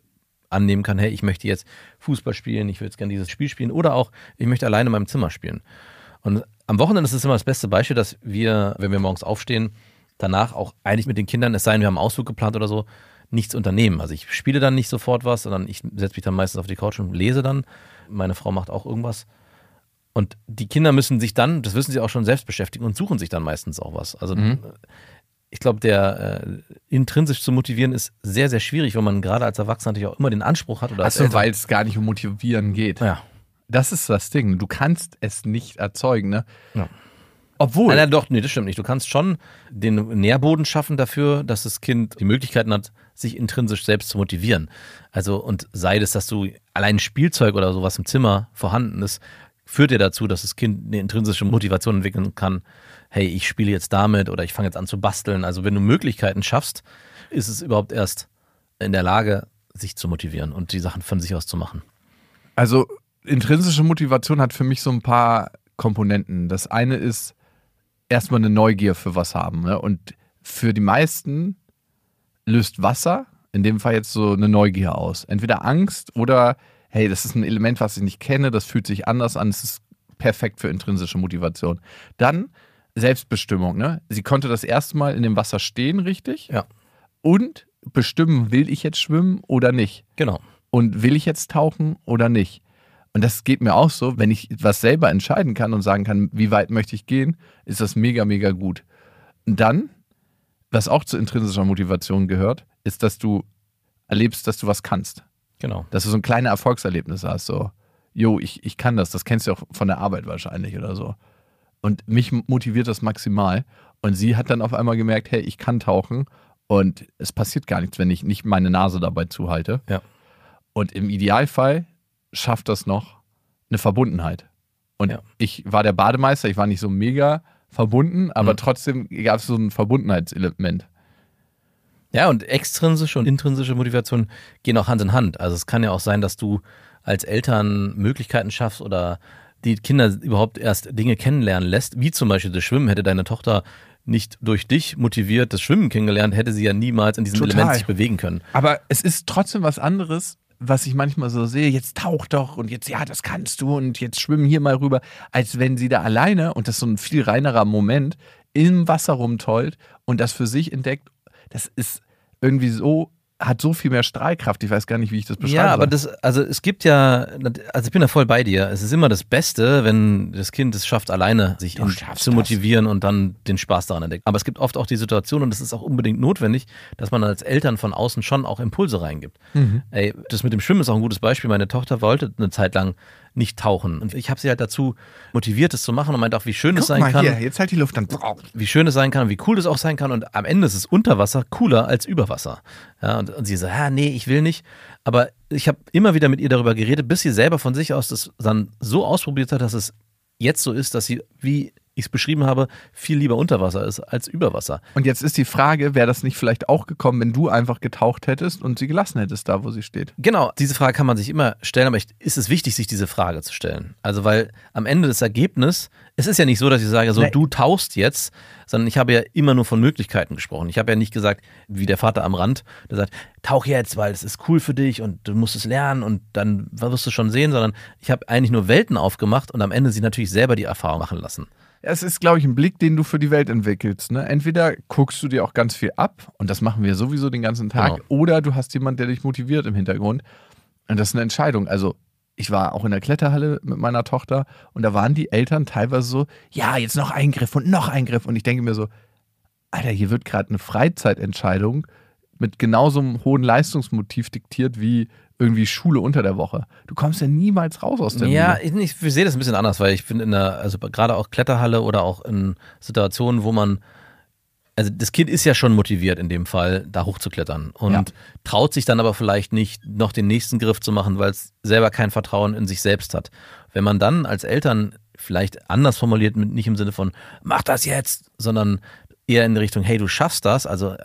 annehmen kann, hey, ich möchte jetzt Fußball spielen, ich will jetzt gerne dieses Spiel spielen oder auch, ich möchte alleine in meinem Zimmer spielen. Und am Wochenende ist es immer das beste Beispiel, dass wir, wenn wir morgens aufstehen, danach auch eigentlich mit den Kindern, es sei denn, wir haben einen Ausflug geplant oder so, nichts unternehmen. Also ich spiele dann nicht sofort was, sondern ich setze mich dann meistens auf die Couch und lese dann. Meine Frau macht auch irgendwas. Und die Kinder müssen sich dann, das wissen sie auch schon, selbst beschäftigen und suchen sich dann meistens auch was. Also
Mhm.
Ich glaube, der äh, intrinsisch zu motivieren ist sehr, sehr schwierig, weil man gerade als Erwachsener natürlich auch immer den Anspruch hat oder
Achso, weil es gar nicht um Motivieren geht.
ja.
Das ist das Ding. Du kannst es nicht erzeugen, ne?
Ja.
Obwohl.
Nein, nein, doch, nee, das stimmt nicht. Du kannst schon den Nährboden schaffen dafür, dass das Kind die Möglichkeiten hat, sich intrinsisch selbst zu motivieren. Also, und sei es, dass du allein ein Spielzeug oder sowas im Zimmer vorhanden ist, führt ja dazu, dass das Kind eine intrinsische Motivation entwickeln kann. Hey, ich spiele jetzt damit oder ich fange jetzt an zu basteln. Also, wenn du Möglichkeiten schaffst, ist es überhaupt erst in der Lage, sich zu motivieren und die Sachen von sich aus zu machen.
Also intrinsische Motivation hat für mich so ein paar Komponenten. Das eine ist erstmal eine Neugier für was haben. Ne? Und für die meisten löst Wasser, in dem Fall jetzt so eine Neugier aus. Entweder Angst oder, hey, das ist ein Element, was ich nicht kenne, das fühlt sich anders an, es ist perfekt für intrinsische Motivation. Dann Selbstbestimmung. Ne? Sie konnte das erste Mal in dem Wasser stehen, richtig?
Ja.
Und bestimmen, will ich jetzt schwimmen oder nicht?
Genau.
Und will ich jetzt tauchen oder nicht? Und das geht mir auch so, wenn ich was selber entscheiden kann und sagen kann, wie weit möchte ich gehen, ist das mega, mega gut. Und dann, was auch zu intrinsischer Motivation gehört, ist, dass du erlebst, dass du was kannst.
Genau.
Dass du so ein kleines Erfolgserlebnis hast, so, jo, ich, ich kann das, das kennst du auch von der Arbeit wahrscheinlich oder so. Und mich motiviert das maximal. Und sie hat dann auf einmal gemerkt, hey, ich kann tauchen und es passiert gar nichts, wenn ich nicht meine Nase dabei zuhalte.
Ja.
Und im Idealfall schafft das noch eine Verbundenheit. Und
Ja.
ich war der Bademeister, ich war nicht so mega verbunden, aber
Mhm.
trotzdem gab es so ein Verbundenheitselement.
Ja, und extrinsische und intrinsische Motivation gehen auch Hand in Hand. Also es kann ja auch sein, dass du als Eltern Möglichkeiten schaffst oder die Kinder überhaupt erst Dinge kennenlernen lässt, wie zum Beispiel das Schwimmen. Hätte deine Tochter nicht durch dich motiviert das Schwimmen kennengelernt, hätte sie ja niemals in diesem
Total.
Element sich bewegen können.
Aber es ist trotzdem was anderes, was ich manchmal so sehe, jetzt tauch doch und jetzt, ja, das kannst du und jetzt schwimmen hier mal rüber, als wenn sie da alleine, und das ist so ein viel reinerer Moment, im Wasser rumtollt und das für sich entdeckt. Das ist irgendwie so, hat so viel mehr Strahlkraft. Ich weiß gar nicht, wie ich das beschreibe.
Ja, aber das, also es gibt ja, also ich bin da voll bei dir. Es ist immer das Beste, wenn das Kind es schafft, alleine sich in, zu
das.
motivieren und dann den Spaß daran entdeckt. Aber es gibt oft auch die Situation, und es ist auch unbedingt notwendig, dass man als Eltern von außen schon auch Impulse reingibt.
Mhm.
Ey, das mit dem Schwimmen ist auch ein gutes Beispiel. Meine Tochter wollte eine Zeit lang nicht tauchen. Und ich habe sie halt dazu motiviert, es zu machen und meinte auch, wie schön es sein
mal
kann
hier, jetzt halt die Luft dann.
wie schön es sein kann und wie cool es auch sein kann. Und am Ende ist es unter Wasser cooler als über Wasser. Ja, und, und sie so, ja, nee, ich will nicht. Aber ich habe immer wieder mit ihr darüber geredet, bis sie selber von sich aus das dann so ausprobiert hat, dass es jetzt so ist, dass sie, wie ich es beschrieben habe, viel lieber unter Wasser ist als über Wasser.
Und jetzt ist die Frage, wäre das nicht vielleicht auch gekommen, wenn du einfach getaucht hättest und sie gelassen hättest, da wo sie steht?
Genau, diese Frage kann man sich immer stellen, aber ist es wichtig, sich diese Frage zu stellen. Also, weil am Ende des Ergebnisses, es ist ja nicht so, dass ich sage, so
Nee.
du tauchst jetzt, sondern ich habe ja immer nur von Möglichkeiten gesprochen. Ich habe ja nicht gesagt, wie der Vater am Rand, der sagt, tauch jetzt, weil es ist cool für dich und du musst es lernen und dann wirst du schon sehen, sondern ich habe eigentlich nur Welten aufgemacht und am Ende sie natürlich selber die Erfahrung machen lassen.
Es ist, glaube ich, ein Blick, den du für die Welt entwickelst. Ne? Entweder guckst du dir auch ganz viel ab und das machen wir sowieso den ganzen Tag,
Genau.
oder du hast jemanden, der dich motiviert im Hintergrund. Und das ist eine Entscheidung. Also, ich war auch in der Kletterhalle mit meiner Tochter und da waren die Eltern teilweise so: Ja, jetzt noch ein Griff und noch ein Griff. Und ich denke mir so: Alter, hier wird gerade eine Freizeitentscheidung mit genauso einem hohen Leistungsmotiv diktiert wie irgendwie Schule unter der Woche. Du kommst ja niemals raus aus der
Ja,
Mühle.
ich, ich sehe das ein bisschen anders, weil ich finde in der, also gerade auch Kletterhalle oder auch in Situationen, wo man, also das Kind ist ja schon motiviert in dem Fall, da hochzuklettern und
Ja.
traut sich dann aber vielleicht nicht, noch den nächsten Griff zu machen, weil es selber kein Vertrauen in sich selbst hat. Wenn man dann als Eltern vielleicht anders formuliert, nicht im Sinne von, mach das jetzt, sondern eher in Richtung, hey, du schaffst das, also äh,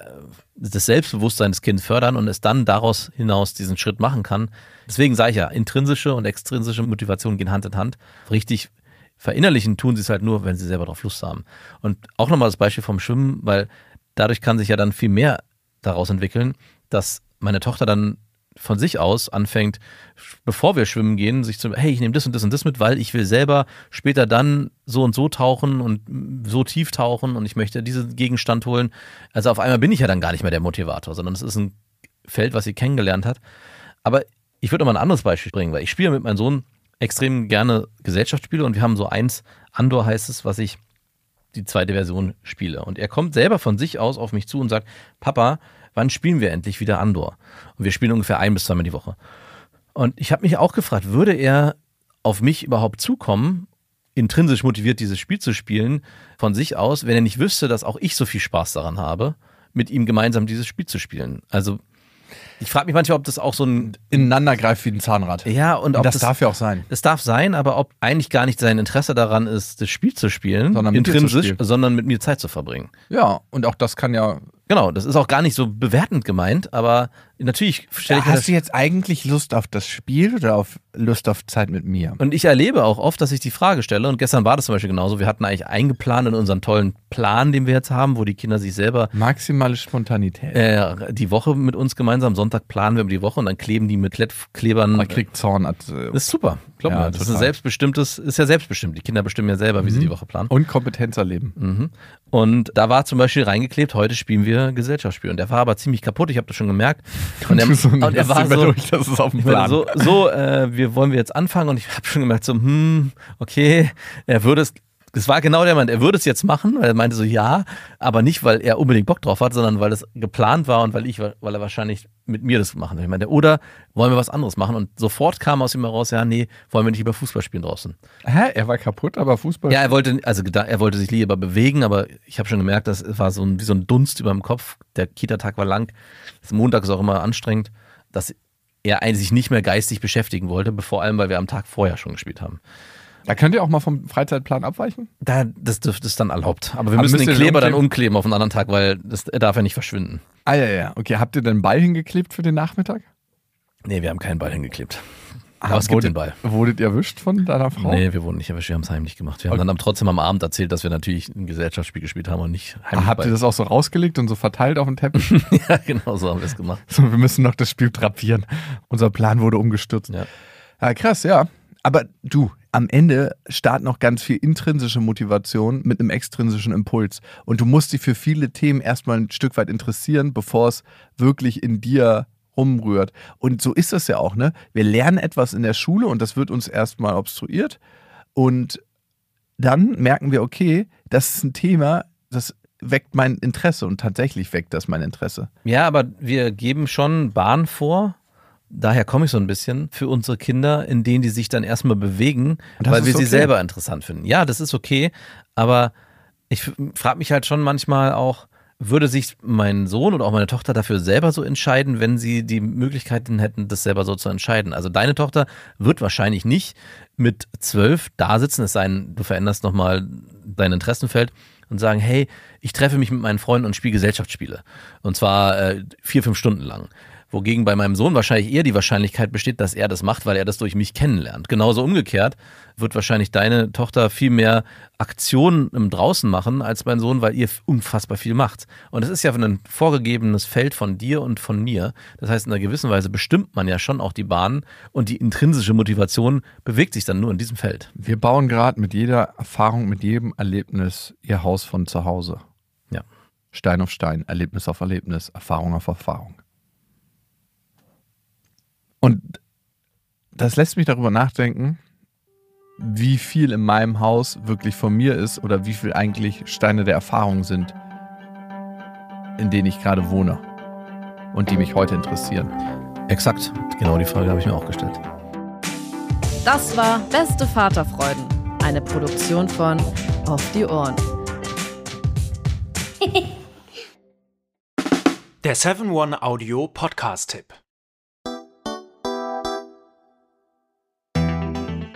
das Selbstbewusstsein des Kindes fördern und es dann daraus hinaus diesen Schritt machen kann. Deswegen sage ich ja, intrinsische und extrinsische Motivation gehen Hand in Hand. Richtig verinnerlichen tun sie es halt nur, wenn sie selber drauf Lust haben. Und auch nochmal das Beispiel vom Schwimmen, weil dadurch kann sich ja dann viel mehr daraus entwickeln, dass meine Tochter dann von sich aus anfängt, bevor wir schwimmen gehen, sich zu, hey, ich nehme das und das und das mit, weil ich will selber später dann so und so tauchen und so tief tauchen und ich möchte diesen Gegenstand holen. Also auf einmal bin ich ja dann gar nicht mehr der Motivator, sondern es ist ein Feld, was sie kennengelernt hat. Aber ich würde mal ein anderes Beispiel bringen, weil ich spiele mit meinem Sohn extrem gerne Gesellschaftsspiele und wir haben so eins, Andor heißt es, was ich die zweite Version spiele. Und er kommt selber von sich aus auf mich zu und sagt, Papa, wann spielen wir endlich wieder Andor? Und wir spielen ungefähr ein bis zweimal die Woche. Und ich habe mich auch gefragt, würde er auf mich überhaupt zukommen, intrinsisch motiviert dieses Spiel zu spielen, von sich aus, wenn er nicht wüsste, dass auch ich so viel Spaß daran habe, mit ihm gemeinsam dieses Spiel zu spielen. Also Ich frage mich manchmal, ob das auch so ein
Ineinander greift wie ein Zahnrad.
ja und ob
das, darf ja auch sein.
Das darf sein, aber ob eigentlich gar nicht sein Interesse daran ist, das Spiel zu spielen,
Sondern mit dir zu
intrinsisch,
spielen.
sondern mit mir Zeit zu verbringen.
Ja, und auch das kann ja.
Genau, das ist auch gar nicht so bewertend gemeint, aber natürlich stelle ich mir
Hast du jetzt eigentlich Lust auf das Spiel oder auf Lust auf Zeit mit mir?
Und ich erlebe auch oft, dass ich die Frage stelle, und gestern war das zum Beispiel genauso, wir hatten eigentlich eingeplant in unseren tollen Plan, den wir jetzt haben, wo die Kinder sich selber
Maximale Spontanität.
äh, die Woche mit uns gemeinsam, Sonntag planen wir über die Woche und dann kleben die mit Klettklebern.
Man kriegt Zorn. At,
Das ist super, glaub
Ja.
Das ist ein
total.
selbstbestimmtes, ist ja selbstbestimmt. Die Kinder bestimmen ja selber, wie sie die Woche planen.
und Kompetenz erleben.
Mhm. Und da war zum Beispiel reingeklebt, heute spielen wir Gesellschaftsspiel. Und der war aber ziemlich kaputt, ich habe das schon gemerkt. Und er,
So,
und er war so,
durch, das ist auf dem Plan.
so, so äh, wir wollen wir jetzt anfangen und ich habe schon gemerkt, so, hm, okay, er würde es, das war genau der Moment, er würde es jetzt machen, weil er meinte so, ja, aber nicht, weil er unbedingt Bock drauf hat, sondern weil es geplant war und weil ich, weil er wahrscheinlich mit mir das machen will. Ich meinte, oder wollen wir was anderes machen? Und sofort kam aus ihm heraus, ja, nee, wollen wir nicht über Fußball spielen draußen.
Hä? Er war kaputt, aber Fußball.
Ja, er wollte, also er wollte sich lieber bewegen, aber ich habe schon gemerkt, das war so ein, wie so ein Dunst über dem Kopf. Der Kita-Tag war lang. Das Montag ist auch immer anstrengend, dass er eigentlich sich nicht mehr geistig beschäftigen wollte, vor allem, weil wir am Tag vorher schon gespielt haben.
Da könnt ihr auch mal vom Freizeitplan abweichen?
Da, das dürfte es dann erlaubt. Aber wir
Aber
müssen den Kleber dann
umkleben?
umkleben auf einen anderen Tag, weil das, er darf ja nicht verschwinden.
Ah, ja, ja. Okay, habt ihr den Ball hingeklebt für den Nachmittag?
Nee, wir haben keinen Ball hingeklebt.
Ah,
Aber es gibt den Ball.
Wurdet ihr erwischt von deiner Frau?
Nee, wir wurden nicht erwischt, wir haben es heimlich gemacht. Wir haben
Okay.
dann am- trotzdem am Abend erzählt, dass wir natürlich ein Gesellschaftsspiel gespielt haben und nicht heimlich.
Ah, habt ihr das auch so rausgelegt und so verteilt auf den Teppich?
ja, genau so haben wir es gemacht.
so, wir müssen noch das Spiel drapieren. Unser Plan wurde umgestürzt.
Ja.
Ja, krass, ja. Aber du, am Ende startet noch ganz viel intrinsische Motivation mit einem extrinsischen Impuls. Und du musst dich für viele Themen erstmal ein Stück weit interessieren, bevor es wirklich in dir rumrührt. Und so ist es ja auch, ne? Wir lernen etwas in der Schule und das wird uns erstmal obstruiert. Und dann merken wir, okay, das ist ein Thema, das weckt mein Interesse und tatsächlich weckt das mein Interesse.
Ja, aber wir geben schon Bahn vor. Daher komme ich so ein bisschen für unsere Kinder, in denen die sich dann erstmal bewegen, weil wir sie
okay.
selber interessant finden. Ja, das ist okay, aber ich frage mich halt schon manchmal auch, würde sich mein Sohn oder auch meine Tochter dafür selber so entscheiden, wenn sie die Möglichkeiten hätten, das selber so zu entscheiden? Also deine Tochter wird wahrscheinlich nicht mit zwölf da sitzen, es sei denn, du veränderst nochmal dein Interessenfeld und sagen, hey, ich treffe mich mit meinen Freunden und spiele Gesellschaftsspiele. Und zwar äh, vier, fünf Stunden lang. Wogegen bei meinem Sohn wahrscheinlich eher die Wahrscheinlichkeit besteht, dass er das macht, weil er das durch mich kennenlernt. Genauso umgekehrt wird wahrscheinlich deine Tochter viel mehr Aktionen im Draußen machen als mein Sohn, weil ihr unfassbar viel macht. Und es ist ja ein vorgegebenes Feld von dir und von mir. Das heißt, in einer gewissen Weise bestimmt man ja schon auch die Bahn und die intrinsische Motivation bewegt sich dann nur in diesem Feld.
Wir bauen gerade mit jeder Erfahrung, mit jedem Erlebnis ihr Haus von zu Hause.
Ja.
Stein auf Stein, Erlebnis auf Erlebnis, Erfahrung auf Erfahrung. Und das lässt mich darüber nachdenken, wie viel in meinem Haus wirklich von mir ist oder wie viel eigentlich Steine der Erfahrung sind, in denen ich gerade wohne und die mich heute interessieren.
Exakt. Genau die Frage habe ich mir auch gestellt.
Das war Beste Vaterfreuden, eine Produktion von Auf die Ohren.
Der 7-One